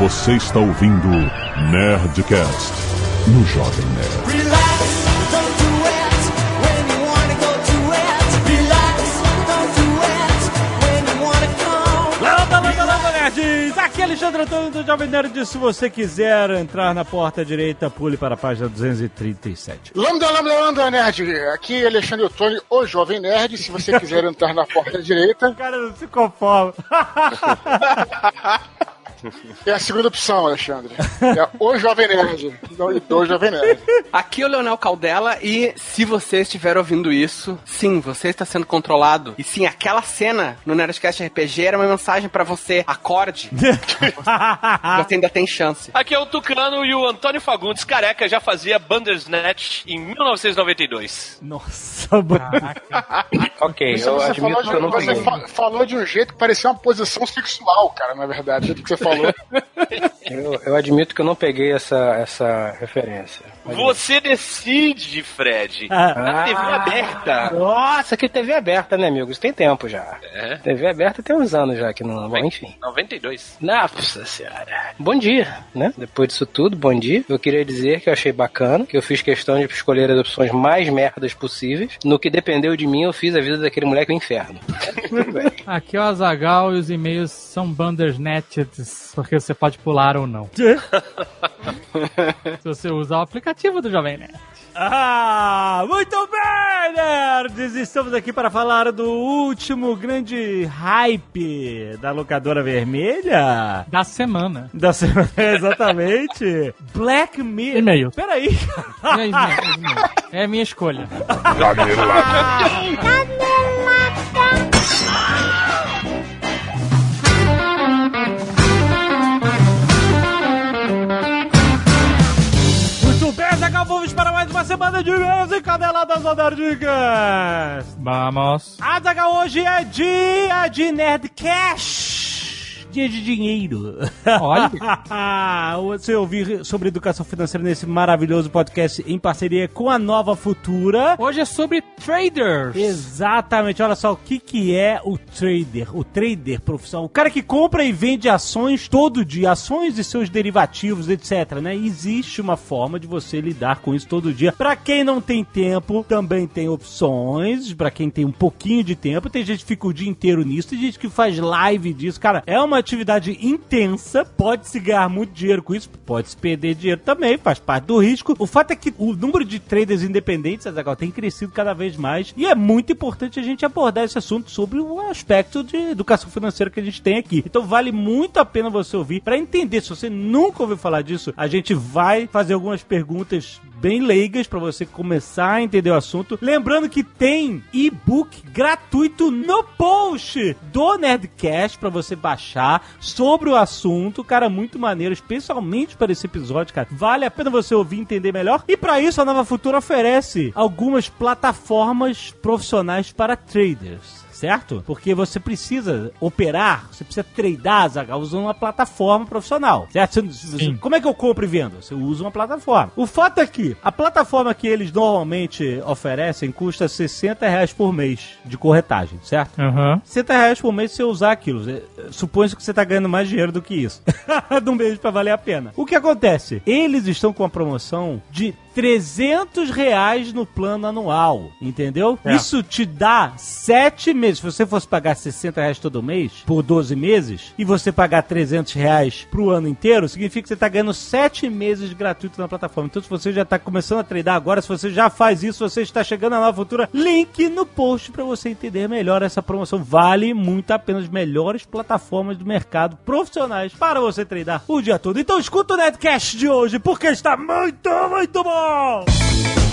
Você está ouvindo Nerdcast no Jovem Nerd. Relax, don't do it when you wanna go to it. Relax, don't do it when you wanna come. Landa, landa, landa, nerds! Aqui é Alexandre Antônio do Jovem Nerd. Se você quiser entrar na porta direita, pule para a página 237. Lambda, lambda, lambda, nerd. Aqui é Alexandre Ottoni, o Jovem Nerd. Se você quiser entrar na porta direita, O cara não se conforma. é a segunda opção, Alexandre. É o Jovem Nerd. Não, e do Jovem Nerd. Aqui é o Leonel Caldela e se você estiver ouvindo isso, sim, você está sendo controlado. E sim, aquela cena no Nerdcast RPG era uma mensagem pra você. Acorde. você ainda tem chance. Aqui é o Tucano e o Antônio Fagundes careca já fazia Bandersnatch em 1992. Nossa, mano. Ok, Isso eu você, admito falou que eu não de, você falou de um jeito que parecia uma posição sexual, cara, na verdade. Do jeito que você falou. Eu, eu admito que eu não peguei essa, essa referência. Você decide, Fred. Ah. Na TV aberta. Nossa, que TV aberta, né, amigo? Isso tem tempo já. É. TV aberta tem uns anos já que não. Bom, enfim. 92. Nossa senhora. Bom dia, né? Depois disso tudo, bom dia. Eu queria dizer que eu achei bacana, que eu fiz questão de escolher as opções mais merdas possíveis. No que dependeu de mim, eu fiz a vida daquele moleque no inferno. Aqui é o Azagal e os e-mails são porque você pode pular ou não. Se você usar o aplicativo do Jovem Nerd. Ah, muito bem, nerds! Estamos aqui para falar do último grande hype da locadora vermelha. Da semana. Da semana, exatamente. Black Mirror. E-mail. Peraí. E-mail. É a minha escolha. Muito vamos para mais uma semana de e-mails e caneladas Nerdicas. Vamos. Hoje é dia de Nerdcash. Dia de dinheiro. Olha. Você ouvir sobre educação financeira nesse maravilhoso podcast em parceria com a Nova Futura. Hoje é sobre traders. Exatamente, olha só o que, que é o trader, o trader profissional, o cara que compra e vende ações todo dia, ações e seus derivativos, etc, né? Existe uma forma de você lidar com isso todo dia. Pra quem não tem tempo, também tem opções, Pra quem tem um pouquinho de tempo, tem gente que fica o dia inteiro nisso, tem gente que faz live disso, cara, é uma atividade intensa, pode se ganhar muito dinheiro com isso, pode se perder dinheiro também, faz parte do risco. O fato é que o número de traders independentes, Azaghal, tem crescido cada vez mais e é muito importante a gente abordar esse assunto sobre o aspecto de educação financeira que a gente tem aqui. Então vale muito a pena você ouvir para entender. Se você nunca ouviu falar disso, a gente vai fazer algumas perguntas bem leigas para você começar a entender o assunto. Lembrando que tem e-book gratuito no post do Nerdcast para você baixar sobre o assunto, cara, muito maneiro, especialmente para esse episódio, cara. Vale a pena você ouvir e entender melhor. E para isso a Nova Futura oferece algumas plataformas profissionais para traders certo? Porque você precisa operar, você precisa tradear, Zagal, usando uma plataforma profissional, certo? Você- você- como é que eu compro e vendo? Você usa uma plataforma. O fato é que a plataforma que eles normalmente oferecem custa 60 reais por mês de corretagem, certo? Aham. 60 reais por mês se você usar aquilo. É, Supõe que você tá ganhando mais dinheiro do que isso. de um mês pra valer a pena. O que acontece? Eles estão com uma promoção de 300 reais no plano anual, entendeu? É. Isso te dá 7 meses. Se você fosse pagar 60 reais todo mês, por 12 meses, e você pagar 300 reais pro ano inteiro, significa que você tá ganhando 7 meses gratuito na plataforma. Então, se você já tá começando a treinar agora, se você já faz isso, você está chegando na nova futura, link no post para você entender melhor essa promoção. Vale muito a pena as melhores plataformas do mercado profissionais para você treinar o dia todo. Então, escuta o Netcast de hoje, porque está muito, muito bom! 와!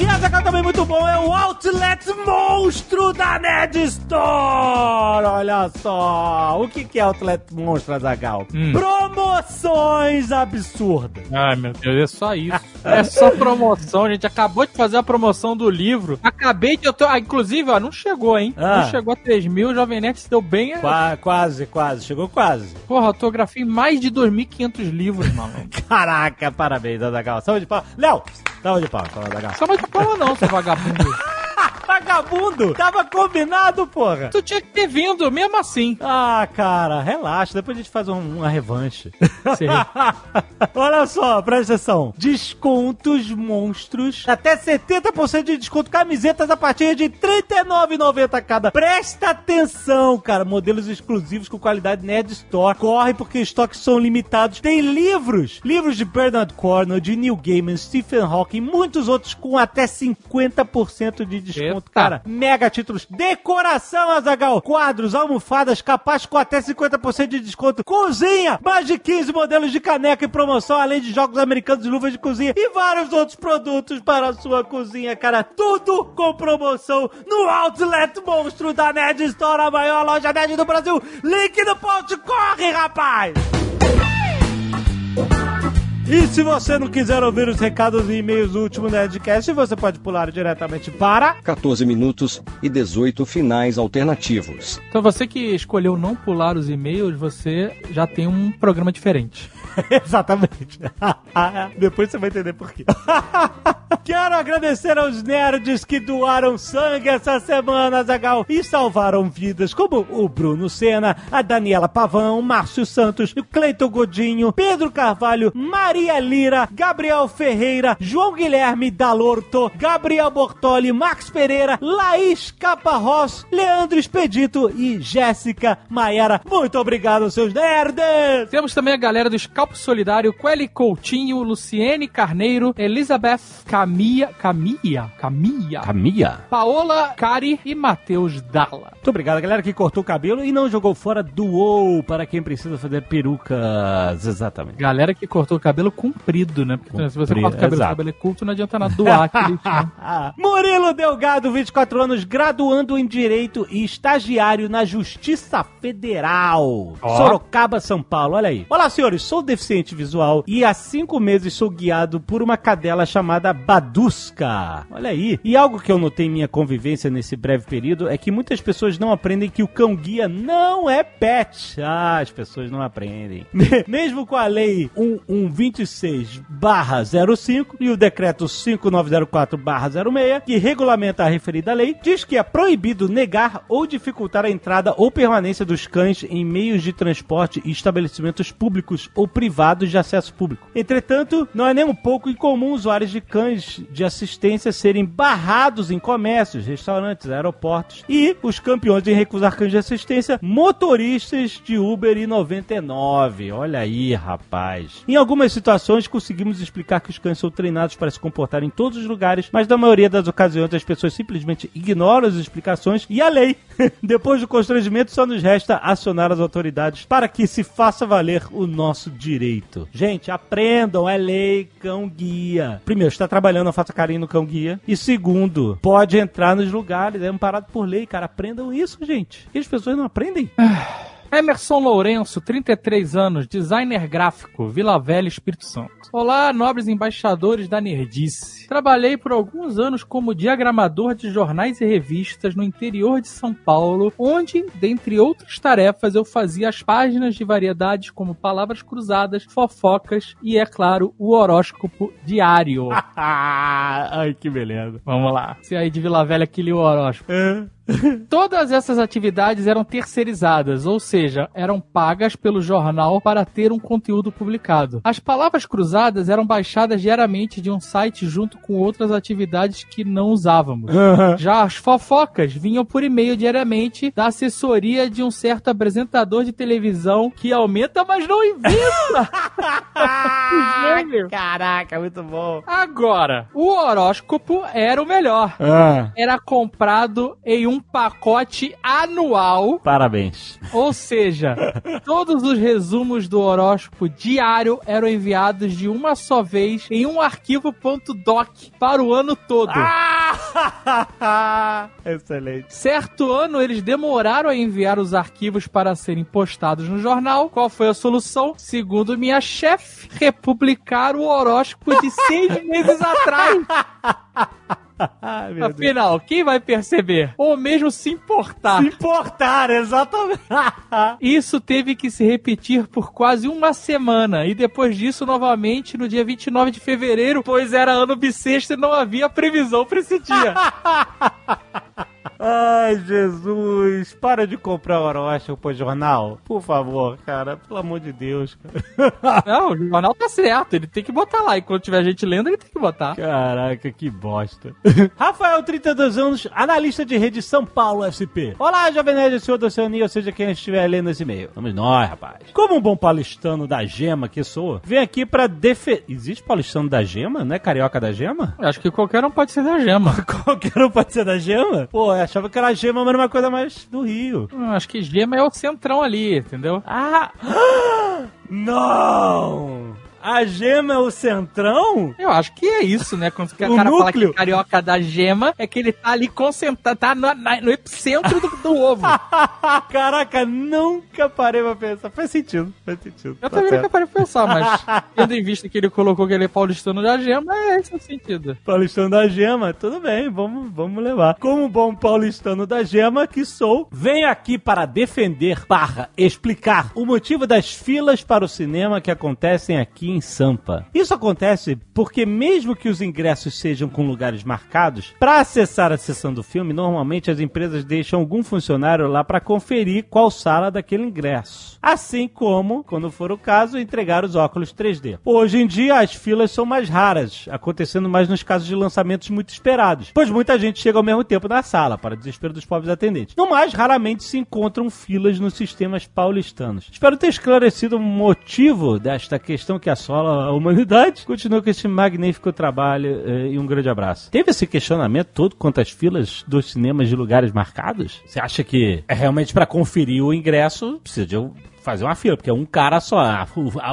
E essa cá também muito bom é o Outlet Monstro da Ned Store! Olha só! O que que é Outlet Monstro, Azagal? Hum. Promoções absurdas! Ai, meu Deus, é só isso. É só promoção, a gente acabou de fazer a promoção do livro. Acabei de. Eu tô, ah, inclusive, ó, não chegou, hein? Ah. Não chegou a 3 mil, o Jovem Nerd se deu bem. é- Qua- quase, quase, chegou quase. Porra, autografei mais de 2.500 livros, maluco. Caraca, parabéns, Azagal. Salve de palmas. Léo, salve de palmas, Azagal. Só mais de palma não, seu vagabundo. vagabundo! Tava combinado, porra! Tu tinha que ter vindo, mesmo assim. Ah, cara, relaxa, depois a gente faz um- uma revanche. Sei. Olha só, presta atenção. Descontos monstros. Até 70% de desconto. Camisetas a partir de R$ 39,90 cada. Presta atenção, cara. Modelos exclusivos com qualidade Nerd Store. Corre porque estoques são limitados. Tem livros. Livros de Bernard Cornwell, de Neil Gaiman, Stephen Hawking, muitos outros com até 50% de desconto. Eita. Cara, mega títulos. Decoração, Azagal. Quadros, almofadas, capaz com até 50% de desconto. Cozinha, mais de 15 modelos de caneca em promoção, além de jogos americanos e luvas de cozinha e vários outros produtos para a sua cozinha, cara. Tudo com promoção no Outlet Monstro da Nerd Store, a maior loja nerd do Brasil. Link no post, corre, rapaz! E se você não quiser ouvir os recados e e-mails do último Nerdcast, você pode pular diretamente para 14 minutos e 18 finais alternativos. Então você que escolheu não pular os e-mails, você já tem um programa diferente. Exatamente. Depois você vai entender por quê. Quero agradecer aos nerds que doaram sangue essa semana, Zagal, e salvaram vidas, como o Bruno Senna, a Daniela Pavão, Márcio Santos, o Cleiton Godinho, Pedro Carvalho, Maria Lira, Gabriel Ferreira, João Guilherme Dalorto, Gabriel Bortoli, Max Pereira, Laís Caparrós, Leandro Expedito e Jéssica Maiara. Muito obrigado, seus nerds! Temos também a galera do Scalpo Solidário, Quelly Coutinho, Luciene Carneiro, Elizabeth Camia, Camia, Camia, Camia. Paola Cari e Matheus Dalla. Muito obrigado, galera que cortou o cabelo e não jogou fora, doou para quem precisa fazer perucas. Exatamente. Galera que cortou o cabelo comprido, né? Porque se você Comprido, corta o cabelo, o exato. cabelo é curto, não adianta nada doar aquele. né? Murilo Delgado, 24 anos, graduando em Direito e estagiário na Justiça Federal. Ó. Sorocaba, São Paulo, olha aí. Olá, senhores, sou deficiente visual e há cinco meses sou guiado por uma cadela chamada Badusca. Olha aí. E algo que eu notei em minha convivência nesse breve período é que muitas pessoas não aprendem que o cão-guia não é pet. Ah, as pessoas não aprendem. Mesmo com a lei 1126 05 e o decreto 5904 06, que regulamenta a referida lei, diz que é proibido negar ou dificultar a entrada ou permanência dos cães em meios de transporte e estabelecimentos públicos ou privados de acesso público. Entretanto, não é nem um pouco incomum usuários de cães de assistência serem barrados em comércios, restaurantes, aeroportos e os campeões em recusar cães de assistência, motoristas de Uber e 99. Olha aí, rapaz. Em algumas situações conseguimos explicar que os cães são treinados para se comportar em todos os lugares, mas na maioria das ocasiões as pessoas simplesmente ignoram as explicações e a lei. Depois do constrangimento, só nos resta acionar as autoridades para que se faça valer o nosso direito. Gente, aprendam, é lei, cão guia. Primeiro, está trabalhando, faça carinho no cão guia. E segundo, pode entrar nos lugares, é amparado por lei, cara. Aprendam isso, gente. E as pessoas não aprendem. Emerson Lourenço, 33 anos, designer gráfico, Vila Velha, Espírito Santo. Olá, nobres embaixadores da Nerdice. Trabalhei por alguns anos como diagramador de jornais e revistas no interior de São Paulo, onde, dentre outras tarefas, eu fazia as páginas de variedades como palavras cruzadas, fofocas e, é claro, o horóscopo diário. Ai, que beleza. Vamos lá. Se aí de Vila Velha que lia o horóscopo. Todas essas atividades eram terceirizadas, ou seja, eram pagas pelo jornal para ter um conteúdo publicado. As palavras cruzadas eram baixadas diariamente de um site junto com outras atividades que não usávamos. Já as fofocas vinham por e-mail diariamente da assessoria de um certo apresentador de televisão que aumenta, mas não inventa. Caraca, muito bom. Agora, o horóscopo era o melhor Ah, era comprado em um pacote anual, parabéns. ou seja, todos os resumos do horóscopo diário eram enviados de uma só vez em um arquivo .doc para o ano todo. Ah! Excelente. Certo ano, eles demoraram a enviar os arquivos para serem postados no jornal. Qual foi a solução? Segundo minha chefe, republicar o horóscopo de seis meses atrás. Afinal, quem vai perceber? Ou mesmo se importar? Se importar, exatamente. Isso teve que se repetir por quase uma semana e depois disso novamente no dia 29 de fevereiro, pois era ano bissexto e não havia previsão para esse dia. Ai, Jesus. Para de comprar horóscopo jornal. Por favor, cara. Pelo amor de Deus, cara. Não, o jornal tá certo, ele tem que botar lá. E quando tiver gente lendo, ele tem que botar. Caraca, que bosta. Rafael, 32 anos, analista de rede São Paulo SP. Olá, Jovem Nerd, senhor da Oceania, ou seja, quem estiver lendo esse e-mail. Vamos nós, rapaz. Como um bom paulistano da gema que sou, vem aqui pra defender... Existe paulistano da gema? Não é carioca da gema? Acho que qualquer um pode ser da gema. Qualquer um pode ser da gema? Pô, eu achava que era gema, mas era uma coisa mais do Rio. Hum, Acho que gema é o centrão ali, entendeu? Ah! Não! A gema é o centrão? Eu acho que é isso, né? Quando o O cara fala que núcleo. é carioca da gema, é que ele tá ali concentrado, tá no, no epicentro do, do ovo. Caraca, nunca parei pra pensar. Faz sentido, faz sentido. Eu Tá também certo. nunca parei pra pensar, mas tendo em vista que ele colocou que ele é paulistano da gema, é esse o sentido. Paulistano da Gema, tudo bem, vamos, vamos levar. Como bom paulistano da Gema que sou, venho aqui para defender, barra, explicar o motivo das filas para o cinema que acontecem aqui em Sampa. Isso acontece porque mesmo que os ingressos sejam com lugares marcados, para acessar a sessão do filme, normalmente as empresas deixam algum funcionário lá para conferir qual sala daquele ingresso. Assim como, quando for o caso, entregar os óculos 3D. Hoje em dia, as filas são mais raras, acontecendo mais nos casos de lançamentos muito esperados, pois muita gente chega ao mesmo tempo na sala, para desespero dos pobres atendentes. No mais, raramente se encontram filas nos sistemas paulistanos. Espero ter esclarecido o motivo desta questão que assola a humanidade. Continuo com esse magnífico trabalho eh, e um grande abraço. Teve esse questionamento todo quanto às filas dos cinemas de lugares marcados? Você acha que é realmente para conferir o ingresso, precisa de um- fazer uma fila, porque é um cara só.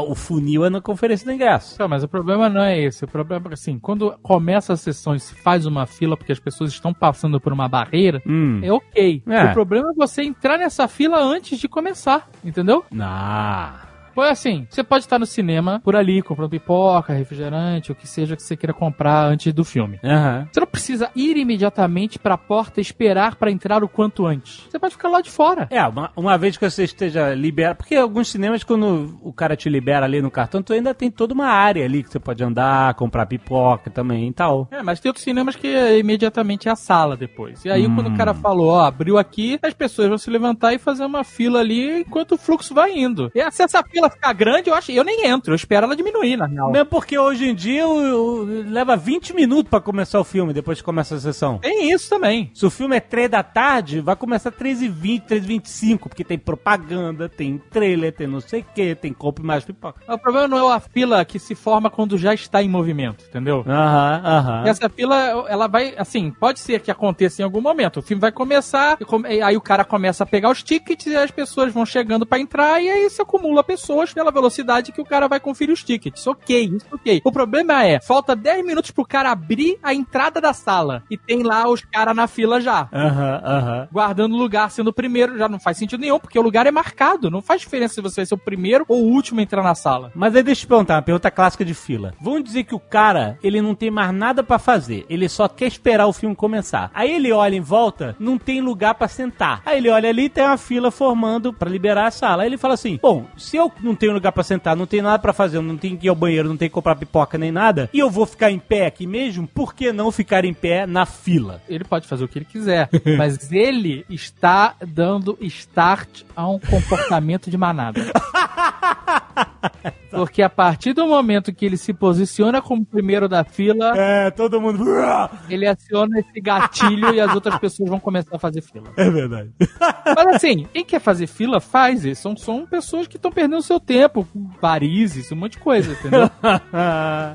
O funil é na conferência do ingresso. Não, mas o problema não é esse. O problema é assim, quando começa a sessão e se faz uma fila porque as pessoas estão passando por uma barreira, Hum. é ok. É. O problema é você entrar nessa fila antes de começar, entendeu? Ah. Foi assim, você pode estar no cinema, por ali, comprando pipoca, refrigerante, o que seja que você queira comprar antes do filme. Aham. Você não precisa ir imediatamente pra porta esperar pra entrar o quanto antes. Você pode ficar lá de fora. É, uma, uma vez que você esteja liberado. Porque alguns cinemas, quando o cara te libera ali no cartão, tu ainda tem toda uma área ali que você pode andar, comprar pipoca também e tal. É, mas tem outros cinemas que é imediatamente a sala depois. E aí, quando o cara falou, ó, abriu aqui, as pessoas vão se levantar e fazer uma fila ali enquanto o fluxo vai indo. E se essa fila ficar grande, eu acho, eu nem entro, eu espero ela diminuir, na real. Mesmo porque hoje em dia o- o- leva 20 minutos pra começar o filme, depois que começa a sessão. Tem isso também. Se o filme é 3 da tarde, vai começar 3h20, 3h25, porque tem propaganda, tem trailer, tem não sei o que, tem compre mais pipoca. O problema não é a fila que se forma quando já está em movimento, entendeu? Aham, aham. Essa fila, ela vai, assim, pode ser que aconteça em algum momento. O filme vai começar, come- aí o cara começa a pegar os tickets e as pessoas vão chegando pra entrar e aí se acumula pessoas pela velocidade que o cara vai conferir os tickets. Ok, isso ok. O problema é, falta 10 minutos pro cara abrir a entrada da sala e tem lá os caras na fila já. Aham, aham. Guardando o lugar sendo o primeiro, já não faz sentido nenhum, porque o lugar é marcado. Não faz diferença se você vai ser o primeiro ou o último a entrar na sala. Mas aí deixa eu te perguntar, uma pergunta clássica de fila. Vamos dizer que o cara, ele não tem mais nada pra fazer, ele só quer esperar o filme começar. Aí ele olha em volta, não tem lugar pra sentar. Aí ele olha ali, tem uma fila formando pra liberar a sala. Aí ele fala assim: "Bom, se eu não tenho lugar pra sentar, não tenho nada pra fazer, não tenho que ir ao banheiro, não tenho que comprar pipoca nem nada, e eu vou ficar em pé aqui mesmo, por que não ficar em pé na fila?" Ele pode fazer o que ele quiser, mas ele está dando start a um comportamento de manada. Porque a partir do momento que ele se posiciona como primeiro da fila, É, todo mundo. ele aciona esse gatilho e as outras pessoas vão começar a fazer fila. É verdade. Mas assim, quem quer fazer fila, faz. isso. São, são pessoas que estão perdendo seu tempo, com varizes, um monte de coisa, entendeu?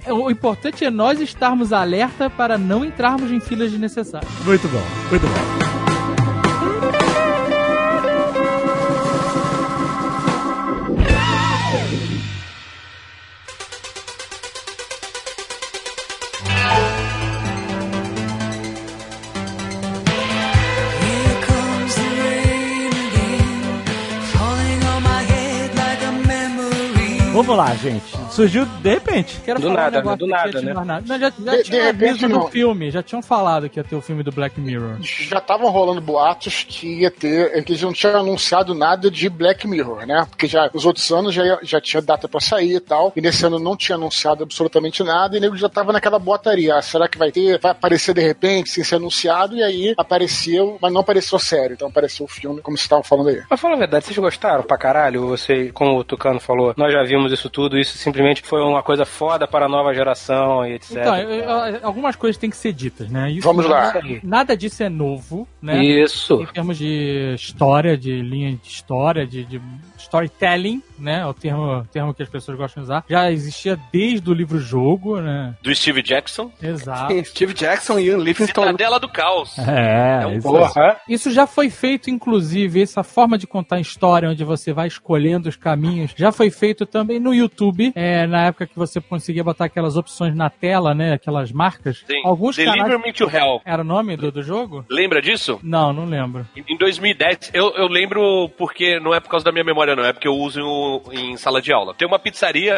É, o importante é nós estarmos alerta para não entrarmos em filas desnecessárias. muito bom, muito bom. Vamos lá, gente. Surgiu de repente. Quero Do falar nada, um do nada, né? nada. Não, já, já De- tinha de repente, aviso no filme, já tinham falado que ia ter o filme do Black Mirror. Já estavam rolando boatos que ia ter, que eles não tinham anunciado nada de Black Mirror, né? Porque já nos outros anos já, já tinha data pra sair e tal, e nesse ano não tinha anunciado absolutamente nada, e o nego já tava naquela botaria. Ah, será que vai ter? Vai aparecer de repente, sem ser anunciado, e aí apareceu, mas não apareceu sério, então apareceu o filme, como vocês estavam falando aí. Mas fala a verdade, vocês gostaram pra caralho? Você, como o Tucano falou, nós já vimos isso tudo, isso simplesmente foi uma coisa foda para a nova geração e etc. Então, eu- eu- algumas coisas têm que ser ditas, né? Isso Vamos lá. Nada, nada disso é novo, né? Isso. Em termos de história, de linha de história, de, de storytelling, né? É o termo, termo que as pessoas gostam de usar. Já existia desde o livro-jogo, né? Do Steve Jackson. Exato. Steve Jackson e Ian Livingstone. Cidadela do Caos. É, É um isso Porra. Isso já foi feito, inclusive, essa forma de contar história, onde você vai escolhendo os caminhos, já foi feito também no YouTube, é, na época que você conseguia botar aquelas opções na tela, né? Aquelas marcas. Sim. Alguns Deliver. Me to Hell. Era o nome do, do jogo? Lembra disso? Não, não lembro. Em em 2010, eu, eu lembro porque não é por causa da minha memória, não, é porque eu uso em, sala de aula. Tem uma pizzaria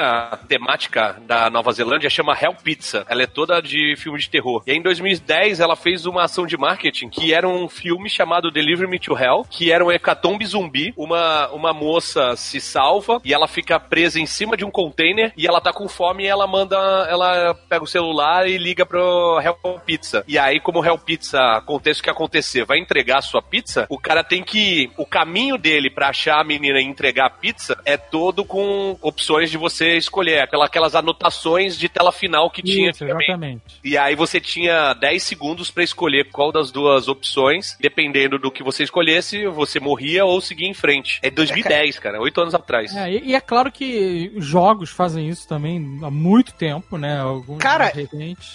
temática da Nova Zelândia, chama Hell Pizza. Ela é toda de filme de terror. E aí, em 2010, ela fez uma ação de marketing que era um filme chamado Deliver Me to Hell, que era um hecatombe zumbi. Uma, uma moça se salva e ela fica presa em cima de um container e ela tá com fome e ela manda, ela pega o celular e liga pro Hell Pizza. E aí, como Hell Pizza acontece o que acontecer, vai entregar a sua pizza, o cara tem que. O caminho dele pra achar a menina e entregar a pizza é todo com opções de você escolher. Aquela, aquelas anotações de tela final que tinha Isso, antigamente. exatamente. E aí você tinha 10 segundos pra escolher qual das duas opções. Dependendo do que você escolhesse, você morria ou seguia em frente. É 2010, cara, 8 anos atrás. É, e, e é claro que jogos fazem isso também há muito tempo, né? Alguns Cara.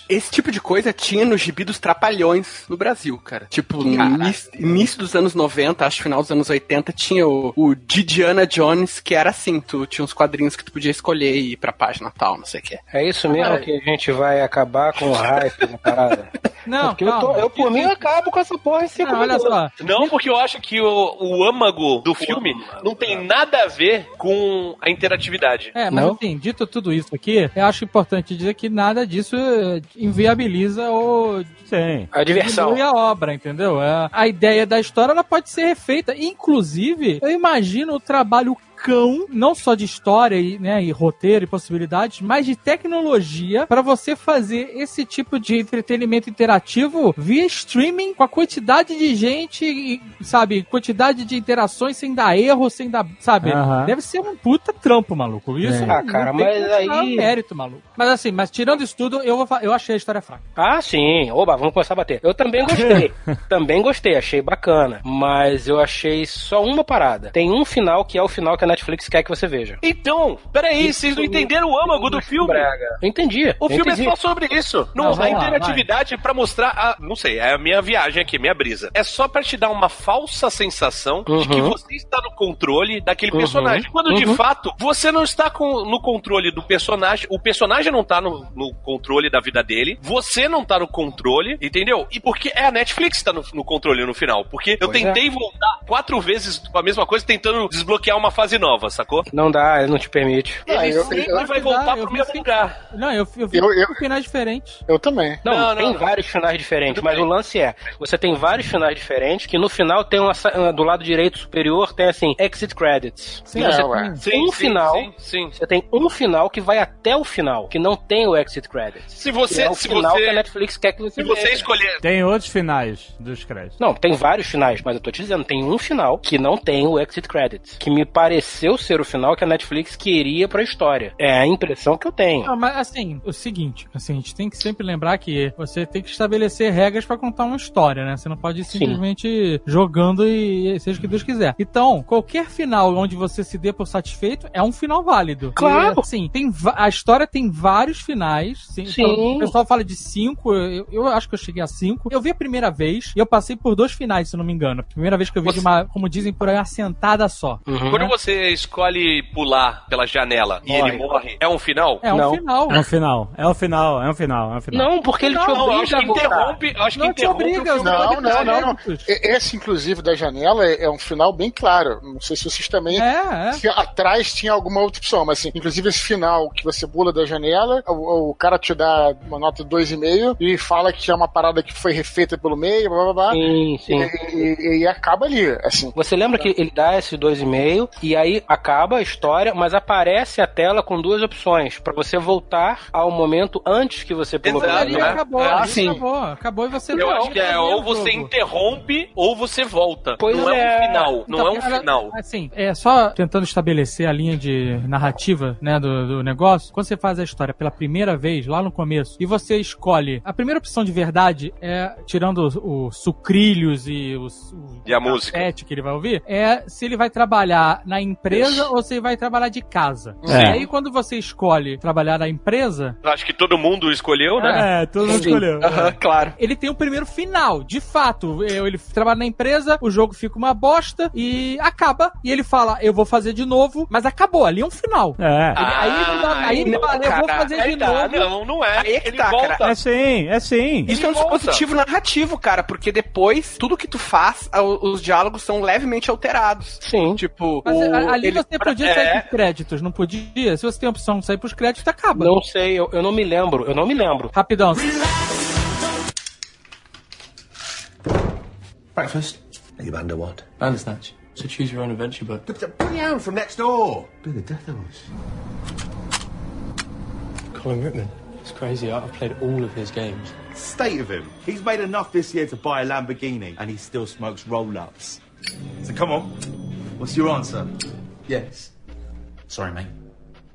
Esse tipo de coisa tinha no gibi dos Trapalhões no Brasil, cara. Tipo, no início, início dos anos 90, acho que final dos anos 80, tinha o, o Didiana Jones, que era assim, tu tinha uns quadrinhos que tu podia escolher e ir pra página tal, não sei o quê. É isso mesmo que a gente vai acabar com o hype da parada. Não, Porque eu, tô, calma. eu, por mim, acabo com essa porra em cinco Não, olha minutos. só. Não, porque eu acho que o, o âmago do filme não tem nada a ver com a interatividade. É, mas Não? assim, dito tudo isso aqui, eu acho importante dizer que nada disso eh, inviabiliza ou Sim. A diversão. diminui a obra, entendeu? É, A ideia da história ela pode ser refeita. Inclusive, eu imagino o trabalho Malouk cão, não só de história e, né, e roteiro e possibilidades, mas de tecnologia para você fazer esse tipo de entretenimento interativo via streaming com a quantidade de gente, e, sabe, quantidade de interações sem dar erro, sem dar, sabe? Deve ser um puta trampo, maluco. Isso É. não Ah, cara, tem mas aí- mérito, maluco. Mas assim, mas tirando isso tudo, eu, vou eu achei a história fraca. Ah, sim. Oba, vamos começar a bater. Eu também gostei. também gostei, achei bacana. Mas eu achei só uma parada. Tem um final que é o final que a Netflix quer que você veja. Então, peraí, vocês não entenderam o âmago do filme? Eu entendi. O eu filme entendi. é só sobre isso. Não, Não, a vamos lá, interatividade é pra mostrar a. Não sei, é a minha viagem aqui, minha brisa. É só pra te dar uma falsa sensação de que Uhum. você está no controle daquele Uhum. personagem. Quando de Uhum. fato você não está com- no controle do personagem. O personagem não tá no, no controle da vida dele. Você não tá no controle, entendeu? E porque é a Netflix que tá no, no controle no final. Porque eu Pois é. tentei voltar quatro vezes com a mesma coisa, tentando desbloquear uma fase nova, sacou? Não dá, ele não te permite. Ah, Ele eu- sempre eu- vai voltar eu pro mesmo sim. lugar. Não, eu, eu vi Eu- eu- finais diferentes. Eu também. Não, Não, tem não. vários finais diferentes, mas o lance é, você tem vários finais diferentes que no final tem uma do lado direito superior tem assim exit credits. Sim, você é, ué. tem um final, Sim, sim. você tem um final que vai até o final, que não tem o exit credits. Se Que você, é o se final que a você, Netflix quer que você se você veja. escolher Tem outros finais dos créditos. Não, tem vários finais, mas eu tô te dizendo, tem um final que não tem o exit credits, que me pareceu ser o final que a Netflix queria pra história. É a impressão que eu tenho. Não, mas assim, o seguinte, assim, a gente tem que sempre lembrar que você tem que estabelecer regras pra contar uma história, né? Você não pode ir Sim. simplesmente jogando e seja o que Deus quiser. Então, qualquer final onde você se dê por satisfeito é um final válido. Claro. E, assim, tem a história tem vários finais. Sim. Sim. Então, o pessoal fala de cinco, eu, eu acho que eu cheguei a cinco. Eu vi a primeira vez e eu passei por dois finais, se não me engano. A primeira vez que eu vi de uma, como dizem por aí, uma sentada só. Uhum. Quando você você escolhe pular pela janela e Morre. ele morre, é um final? É um Não. final. É um final, é um final, é um final, é um final. Não, porque ele te Não, Não, eu acho obriga que interrompe, acho que Não te interrompe obriga, não Não, não, não. E- Esse, inclusive, da janela é é um final bem claro. Não sei se vocês também. É, é. Se atrás tinha alguma outra opção, mas assim, inclusive esse final que você pula da janela, o, o cara te dá uma nota de 2,5 e fala que é uma parada que foi refeita pelo meio, blá blá blá. Sim, sim. E, e- e acaba ali, assim. Você lembra que ele dá esse 2,5 e aí acaba a história, mas aparece a tela com duas opções pra você voltar ao momento antes que você pulou Exato, Ali né? acabou, Ah, ali sim. acabou. Acabou e você Eu não acho que é ou o você jogo. interrompe ou você volta. Pois não é, é. um final. Não Então, é um cara, final. Assim, é só tentando estabelecer a linha de narrativa, né, do, do negócio. Quando você faz a história pela primeira vez, lá no começo, e você escolhe. A primeira opção de verdade é, tirando os, os sucrilhos e os. o E a música. que ele vai ouvir, é se ele vai trabalhar na empresa ou ele vai trabalhar de casa. É. E aí, quando você escolhe trabalhar na empresa, Acho que todo mundo escolheu, né? É, todo mundo Sim. escolheu. Aham, claro. ele tem o primeiro final. De fato, ele trabalha na empresa, o jogo fica uma bosta e acaba. E ele fala, eu vou fazer de novo, mas acabou, ali é um final. É. Ele- aí ele, dá- aí ele não, fala, eu vou cara, fazer de tá, novo. Não, não é. Aí é que ele tá, volta. cara. É sim, é sim. Isso é um volta. dispositivo narrativo, cara, porque depois, tudo que tu faz, os diálogos são levemente alterados. Sim. Tipo, Mas o- a- ali ele- você podia sair é. pros créditos, não podia? Se você tem a opção de sair pros créditos, acaba. Não sei, eu, eu não me lembro, eu não me lembro. Rapidão. Breakfast? You what? Bandersnatch. So choose your own adventure, bud. Bloody hell, from next door. Be the death of us. Colin Rickman. It's crazy. I've played all of his games. State of him. He's made enough this year to buy a Lamborghini, and he still smokes roll-ups. So come on, what's your answer? Yes. Sorry, mate.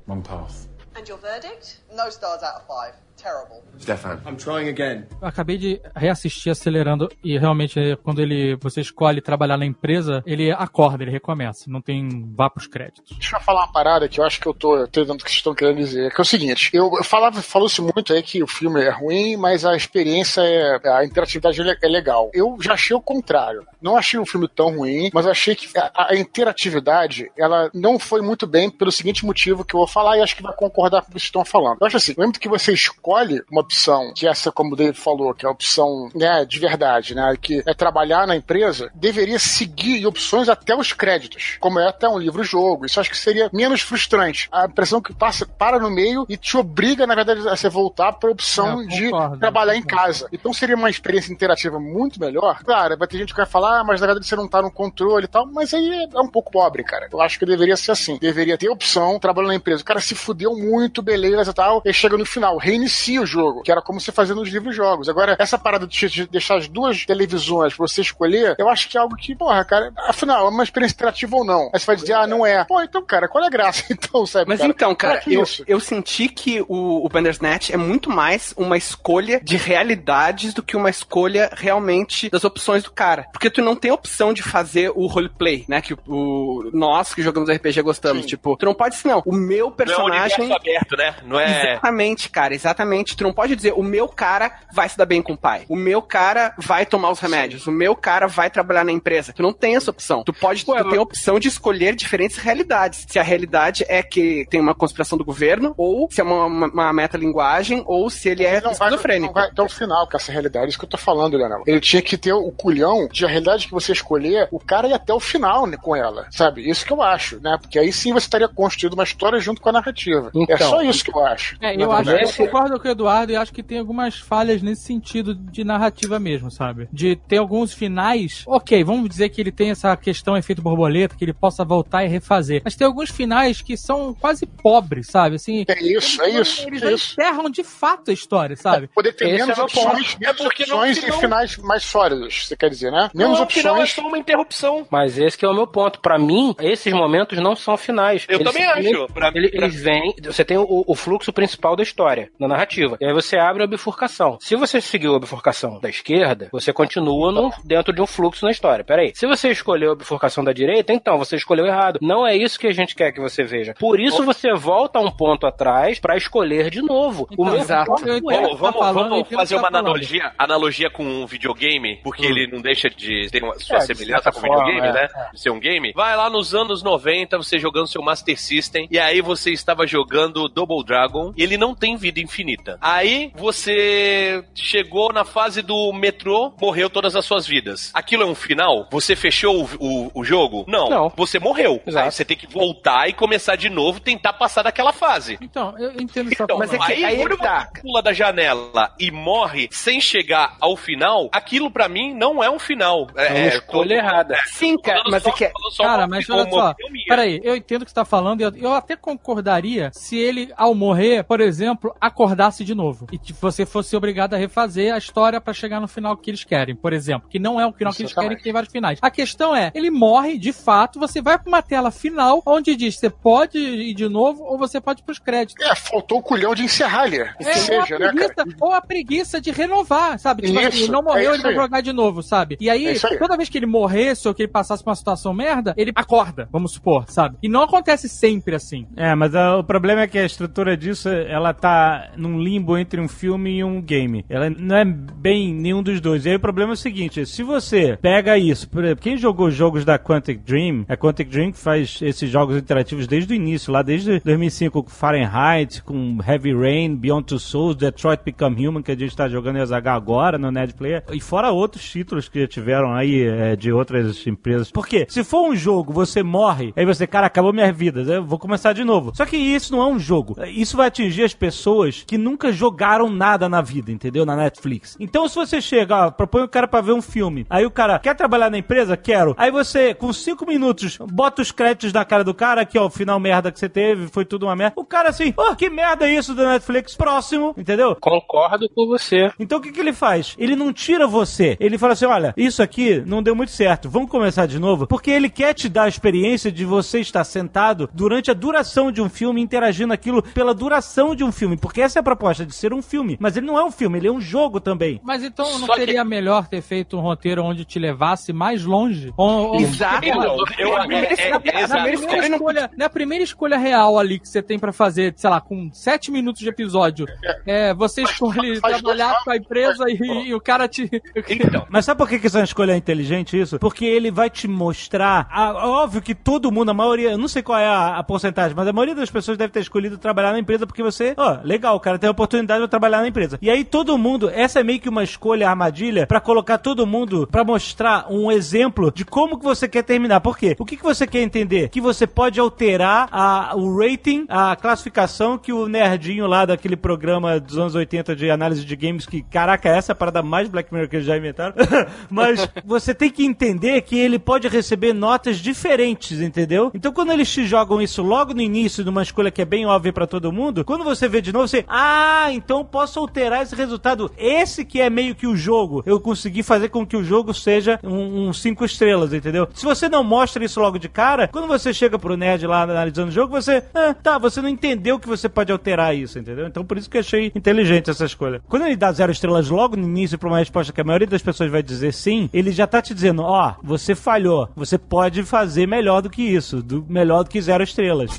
Wrong path. And your verdict? No stars out of five. Terrible. Stefan. I'm trying again. Eu acabei de reassistir acelerando e realmente é, quando ele você escolhe trabalhar na empresa, ele acorda, ele recomeça, não tem vá pros créditos. Deixa eu falar uma parada que eu acho que eu tô entendendo o que vocês estão querendo dizer. Que é o seguinte, eu, eu falava, falou-se muito aí que o filme é ruim, mas a experiência é. a interatividade é é legal. Eu já achei o contrário. Não achei o filme tão ruim, mas eu achei que a, a interatividade, ela não foi muito bem pelo seguinte motivo que eu vou falar e acho que vai concordar com o que vocês estão falando. Eu acho assim, lembra que você escolhe uma opção, que essa, como o David falou, que é a opção né, de verdade, né? Que é trabalhar na empresa, deveria seguir opções até os créditos, como é até um livro-jogo. Isso acho que seria menos frustrante. A impressão que passa, para no meio e te obriga, na verdade, a você voltar para a opção É, de concordo, trabalhar em casa. Então seria uma experiência interativa muito melhor. Claro, vai ter gente que vai falar, ah, mas na verdade você não tá no controle e tal, mas aí é um pouco pobre, cara. Eu acho que deveria ser assim. Deveria ter opção, trabalhando na empresa. O cara se fudeu muito, beleza e tal, e chega no final, reinicia o jogo, que era como você fazia nos livros jogos. Agora, essa parada de de deixar as duas televisões pra você escolher, eu acho que é algo que, porra, cara, afinal, é uma experiência interativa ou não? Aí você vai dizer, ah, não é. Pô, então, cara, qual é a graça? Então, sabe? Mas então, cara, que eu, eu senti que o, o Bandersnatch é muito mais uma escolha de realidades do que uma escolha realmente das opções do cara. Porque tu não tem opção de fazer o roleplay, né? Que o, o- nós que jogamos RPG gostamos. Sim. Tipo, tu não pode dizer, não, o meu Não é um personagem. universo aberto, né? Não é. Exatamente, cara, exatamente. Tu não pode dizer, o meu cara vai se dar bem com o pai. O meu cara vai tomar os remédios. O meu cara vai trabalhar na empresa. Tu não tem essa opção. Tu pode, tu tem a opção de escolher diferentes realidades. Se a realidade é que tem uma conspiração do governo, ou se é uma, uma, uma metalinguagem, ou se ele é não vai, não esquizofrênico. vai até o final com essa realidade, isso que eu tô falando, Leonel. Ele tinha que ter o culhão de a realidade que você escolher, o cara ir até o final né, com ela, sabe? Isso que eu acho, né? Porque aí sim você estaria construindo uma história junto com a narrativa. é Então. só isso que eu acho. É, eu acho eu concordo com o Eduardo e acho que tem algumas falhas nesse sentido de narrativa mesmo, sabe? De ter alguns finais. Ok, vamos dizer que ele tem essa questão efeito borboleta, que ele possa voltar e refazer. Mas tem alguns finais que são quase pobres, sabe? Assim. É isso, é isso, Eles é isso. enterram de fato a história, sabe? Poder ter Esse menos é opções, menos É porque não- opções senão- e finais mais sólidos, você quer dizer, né? Menos Não, afinal é opções. só uma interrupção. Mas esse que é o meu ponto. Pra mim, esses momentos não são finais. Eu também acho. simplesmente- Pra- ele- pra- Eles vêm. Você tem o, o fluxo principal da história, da Pra narrativa. E aí você abre a bifurcação. Se você seguiu a bifurcação da esquerda, você continua no- dentro de um fluxo na história. Peraí. Se você escolheu a bifurcação da direita, então você escolheu errado. Não é isso que a gente quer que você veja. Por isso você volta um ponto atrás pra escolher de novo. o mesmo exato. ponto Eu é- entendo. Vamos, tá vamos, vamos fazer uma tá analogia, analogia com um videogame, porque ele não deixa de ter uma sua É, semelhança com o videogame, forma, né? De ser um game. Vai lá nos anos 90, você jogando seu Master System, e aí você estava jogando Double Dragon, e ele não tem vida infinita. Aí você chegou na fase do metrô, morreu todas as suas vidas. Aquilo é um final? Você fechou o, o- o jogo? Não. Não. Você morreu. Exato. Aí você tem que voltar e começar de novo, tentar passar daquela fase. Então, eu entendo essa Então, mas é que aí, aí quando que tá. você pula da janela e morre sem chegar ao final, aquilo pra mim não é um final. É uma escolha errada. Sim, cara, mas é que. Cara, mas olha só, peraí, eu entendo o que você tá falando, e eu, eu até concordaria se ele, ao morrer, por exemplo, acordasse de novo. E tipo, você fosse obrigado a refazer a história pra chegar no final que eles querem, por exemplo. Que não é o final que eles querem, que tem vários finais. A questão é, ele morre, de fato, você vai pra uma tela final, onde diz, você pode ir de novo, ou você pode ir pros créditos. É, faltou o culhão de encerrar ali. Que É, seja, ou, né, a preguiça, cara? ou a preguiça de renovar, sabe? Tipo Isso, assim, ele não é morreu, isso ele vai jogar de novo, sabe? E aí, É isso aí. toda vez que ele morresse ou que ele passasse por uma situação merda, ele acorda, vamos supor, sabe? E não acontece sempre assim. É, mas ah, o problema é que a estrutura disso, ela tá num limbo entre um filme e um game. Ela não é bem nenhum dos dois. E aí o problema é o seguinte, se você pega isso, por exemplo, quem jogou os jogos da Quantic Dream, a Quantic Dream faz esses jogos interativos desde o início, lá desde 2005 com Fahrenheit, com Heavy Rain, Beyond Two Souls, Detroit Become Human, que a gente tá jogando em ZH agora no Nerd Player, e fora outros títulos que já tiveram aí é, de outras empresas. Por quê? Se for um jogo, você morre, aí você, cara, acabou minha vida, eu vou começar de novo. Só que isso não é um jogo. Isso vai atingir as pessoas que nunca jogaram nada na vida, entendeu? Na Netflix. Então, se você chega, ó, propõe o cara pra ver um filme, aí o cara quer trabalhar na empresa? Quero. Aí você, com cinco minutos, bota os créditos na cara do cara, aqui, ó, o final merda que você teve, foi tudo uma merda. O cara assim, ó, que merda é isso da Netflix? Próximo, entendeu? Concordo com você. Então o que, que ele faz? Ele não tira você. Ele fala assim: olha, isso aqui não deu muito certo. Vamos começar de novo. Porque ele quer te dar a experiência de você estar sentado durante a duração de um filme, interagindo aquilo pela duração de um filme. Porque essa é a proposta de ser um filme. Mas ele não é um filme, ele é um jogo também. Mas então não Só que- seria melhor ter feito um roteiro onde te levasse mais longe? Ou, ou- Exato. Na primeira- é- é- exato. primeira escolha, na primeira escolha real ali que você tem pra fazer, sei lá, com sete minutos de episódio, é, você escolhe faz trabalhar com a empresa e, e o cara te. Então, Mas sabe por que, que essa escolha é inteligente isso? Porque ele vai te mostrar. a- óbvio que todo mundo, a maioria, eu não sei qual é a, a porcentagem, mas a maioria das pessoas deve ter escolhido trabalhar na empresa porque você, ó, legal, o cara tem a oportunidade de trabalhar na empresa. E aí todo mundo, essa é meio que uma escolha armadilha pra colocar todo mundo pra mostrar um exemplo de como que você quer terminar. Por quê? O que, que você quer entender? Que você pode alterar a, o rating, a classificação que o nerdinho lá daquele programa dos anos 80 de análise de games, que, caraca, essa é a parada mais Black Mirror que eles já inventaram. Mas você tem que entender que ele pode receber notas diferentes, entendeu? Então quando eles te jogam isso logo no início, numa escolha que é bem óbvia pra todo mundo, quando você vê de novo, você, ah, então posso alterar esse resultado. Esse que é meio que o jogo. Eu consegui fazer com que o jogo seja um, um cinco estrelas, entendeu? Se você não mostra isso logo de cara, quando você chega pro nerd lá analisando o jogo, você, ah, tá, você não entendeu que você pode alterar isso, entendeu? Então por isso que eu achei inteligente essa escolha. Quando ele dá zero estrelas logo no início pra uma resposta que a maioria das pessoas vai dizer sim, ele já tá te dizendo, ó, você falhou, você pode fazer melhor do que isso, do, melhor do que zero estrelas.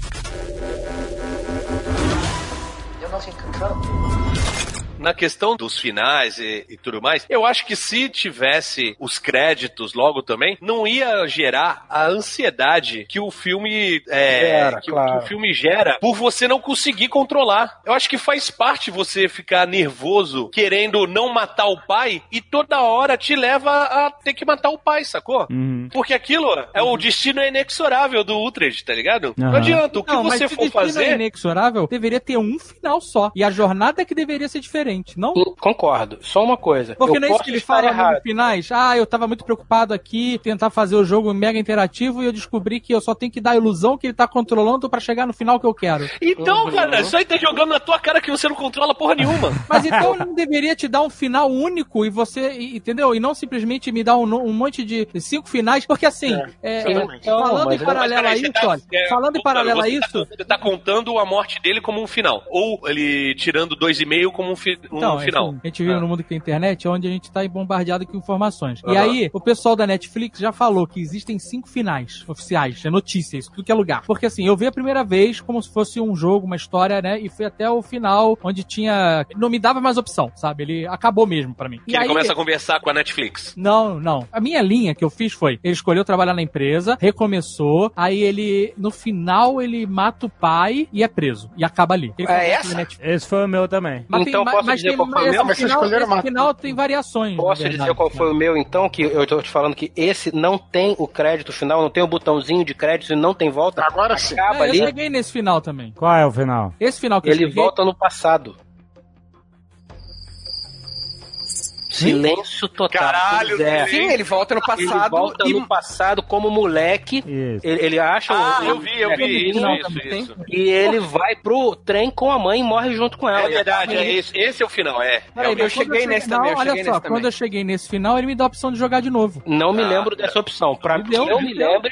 Not in control. Na questão dos finais e, e tudo mais, eu acho que se tivesse os créditos logo também, não ia gerar a ansiedade que o filme é, Gera, que, o- claro. que o filme gera por você não conseguir controlar. Eu acho que faz parte você ficar nervoso querendo não matar o pai e toda hora te leva a ter que matar o pai, sacou? Porque aquilo é o destino inexorável do Utrecht, tá ligado? Não Aham. adianta, o que Não, mas você se o for destino é fazer. inexorável, deveria ter um final só. E a jornada é que deveria ser diferente. Diferente, não? Concordo. Só uma coisa. Porque eu não é isso que ele fala errado. nos finais. Ah, eu tava muito preocupado aqui, tentar fazer o jogo mega interativo e eu descobri que eu só tenho que dar a ilusão que ele tá controlando pra chegar no final que eu quero. Então, cara, isso aí tá jogando na tua cara que você não controla porra nenhuma. Mas então não deveria te dar um final único e você, e- entendeu? E não simplesmente me dar um, um monte de cinco finais, porque assim, é, exatamente. é, falando mas- em paralelo mas a isso, você tá- olha, é, falando em paralelo a tá- isso, Você tá contando a morte dele como um final. Ou ele tirando dois e meio como um, fi- um Então, final. assim, a gente vive no mundo que tem internet, onde a gente tá bombardeado com informações. E Aham. aí, o pessoal da Netflix já falou que existem cinco finais oficiais, é notícia, isso tudo que é lugar. Porque assim, eu vi a primeira vez como se fosse um jogo, uma história, né? E fui até o final, onde tinha. Não me dava mais opção, sabe? Ele acabou mesmo pra mim. Que e ele aí, começa a conversar com a Netflix. Não, não. A minha linha que eu fiz foi: ele escolheu trabalhar na empresa, recomeçou, aí ele, no final, ele mata o pai e é preso. E acaba ali. Ele É essa? Esse foi o meu também. Mas tem, mas, mas tem, esse final, esse final tem variações. Posso dizer qual foi o meu, então? Que eu tô te falando que esse não tem o crédito final, não tem o botãozinho de crédito e não tem volta. Agora sim. Acaba É, eu ali, cheguei nesse final também. Qual é o final? Esse final que eu ele cheguei, volta no passado. Silêncio total. Caralho, Zé. sim, ele volta no Ele passado volta e no passado como moleque. Ele, ele acha Ah, o- eu vi, eu é, vi. Isso, não, isso, isso. E ele vai pro trem com a mãe e morre junto com ela. É verdade, é esse, esse é o final, é. Peraí, Realmente. quando não, olha só, quando eu cheguei nesse final, ele me dá a opção de jogar de novo. Não me Ah, lembro dessa opção. Pra mim, eu me lembro,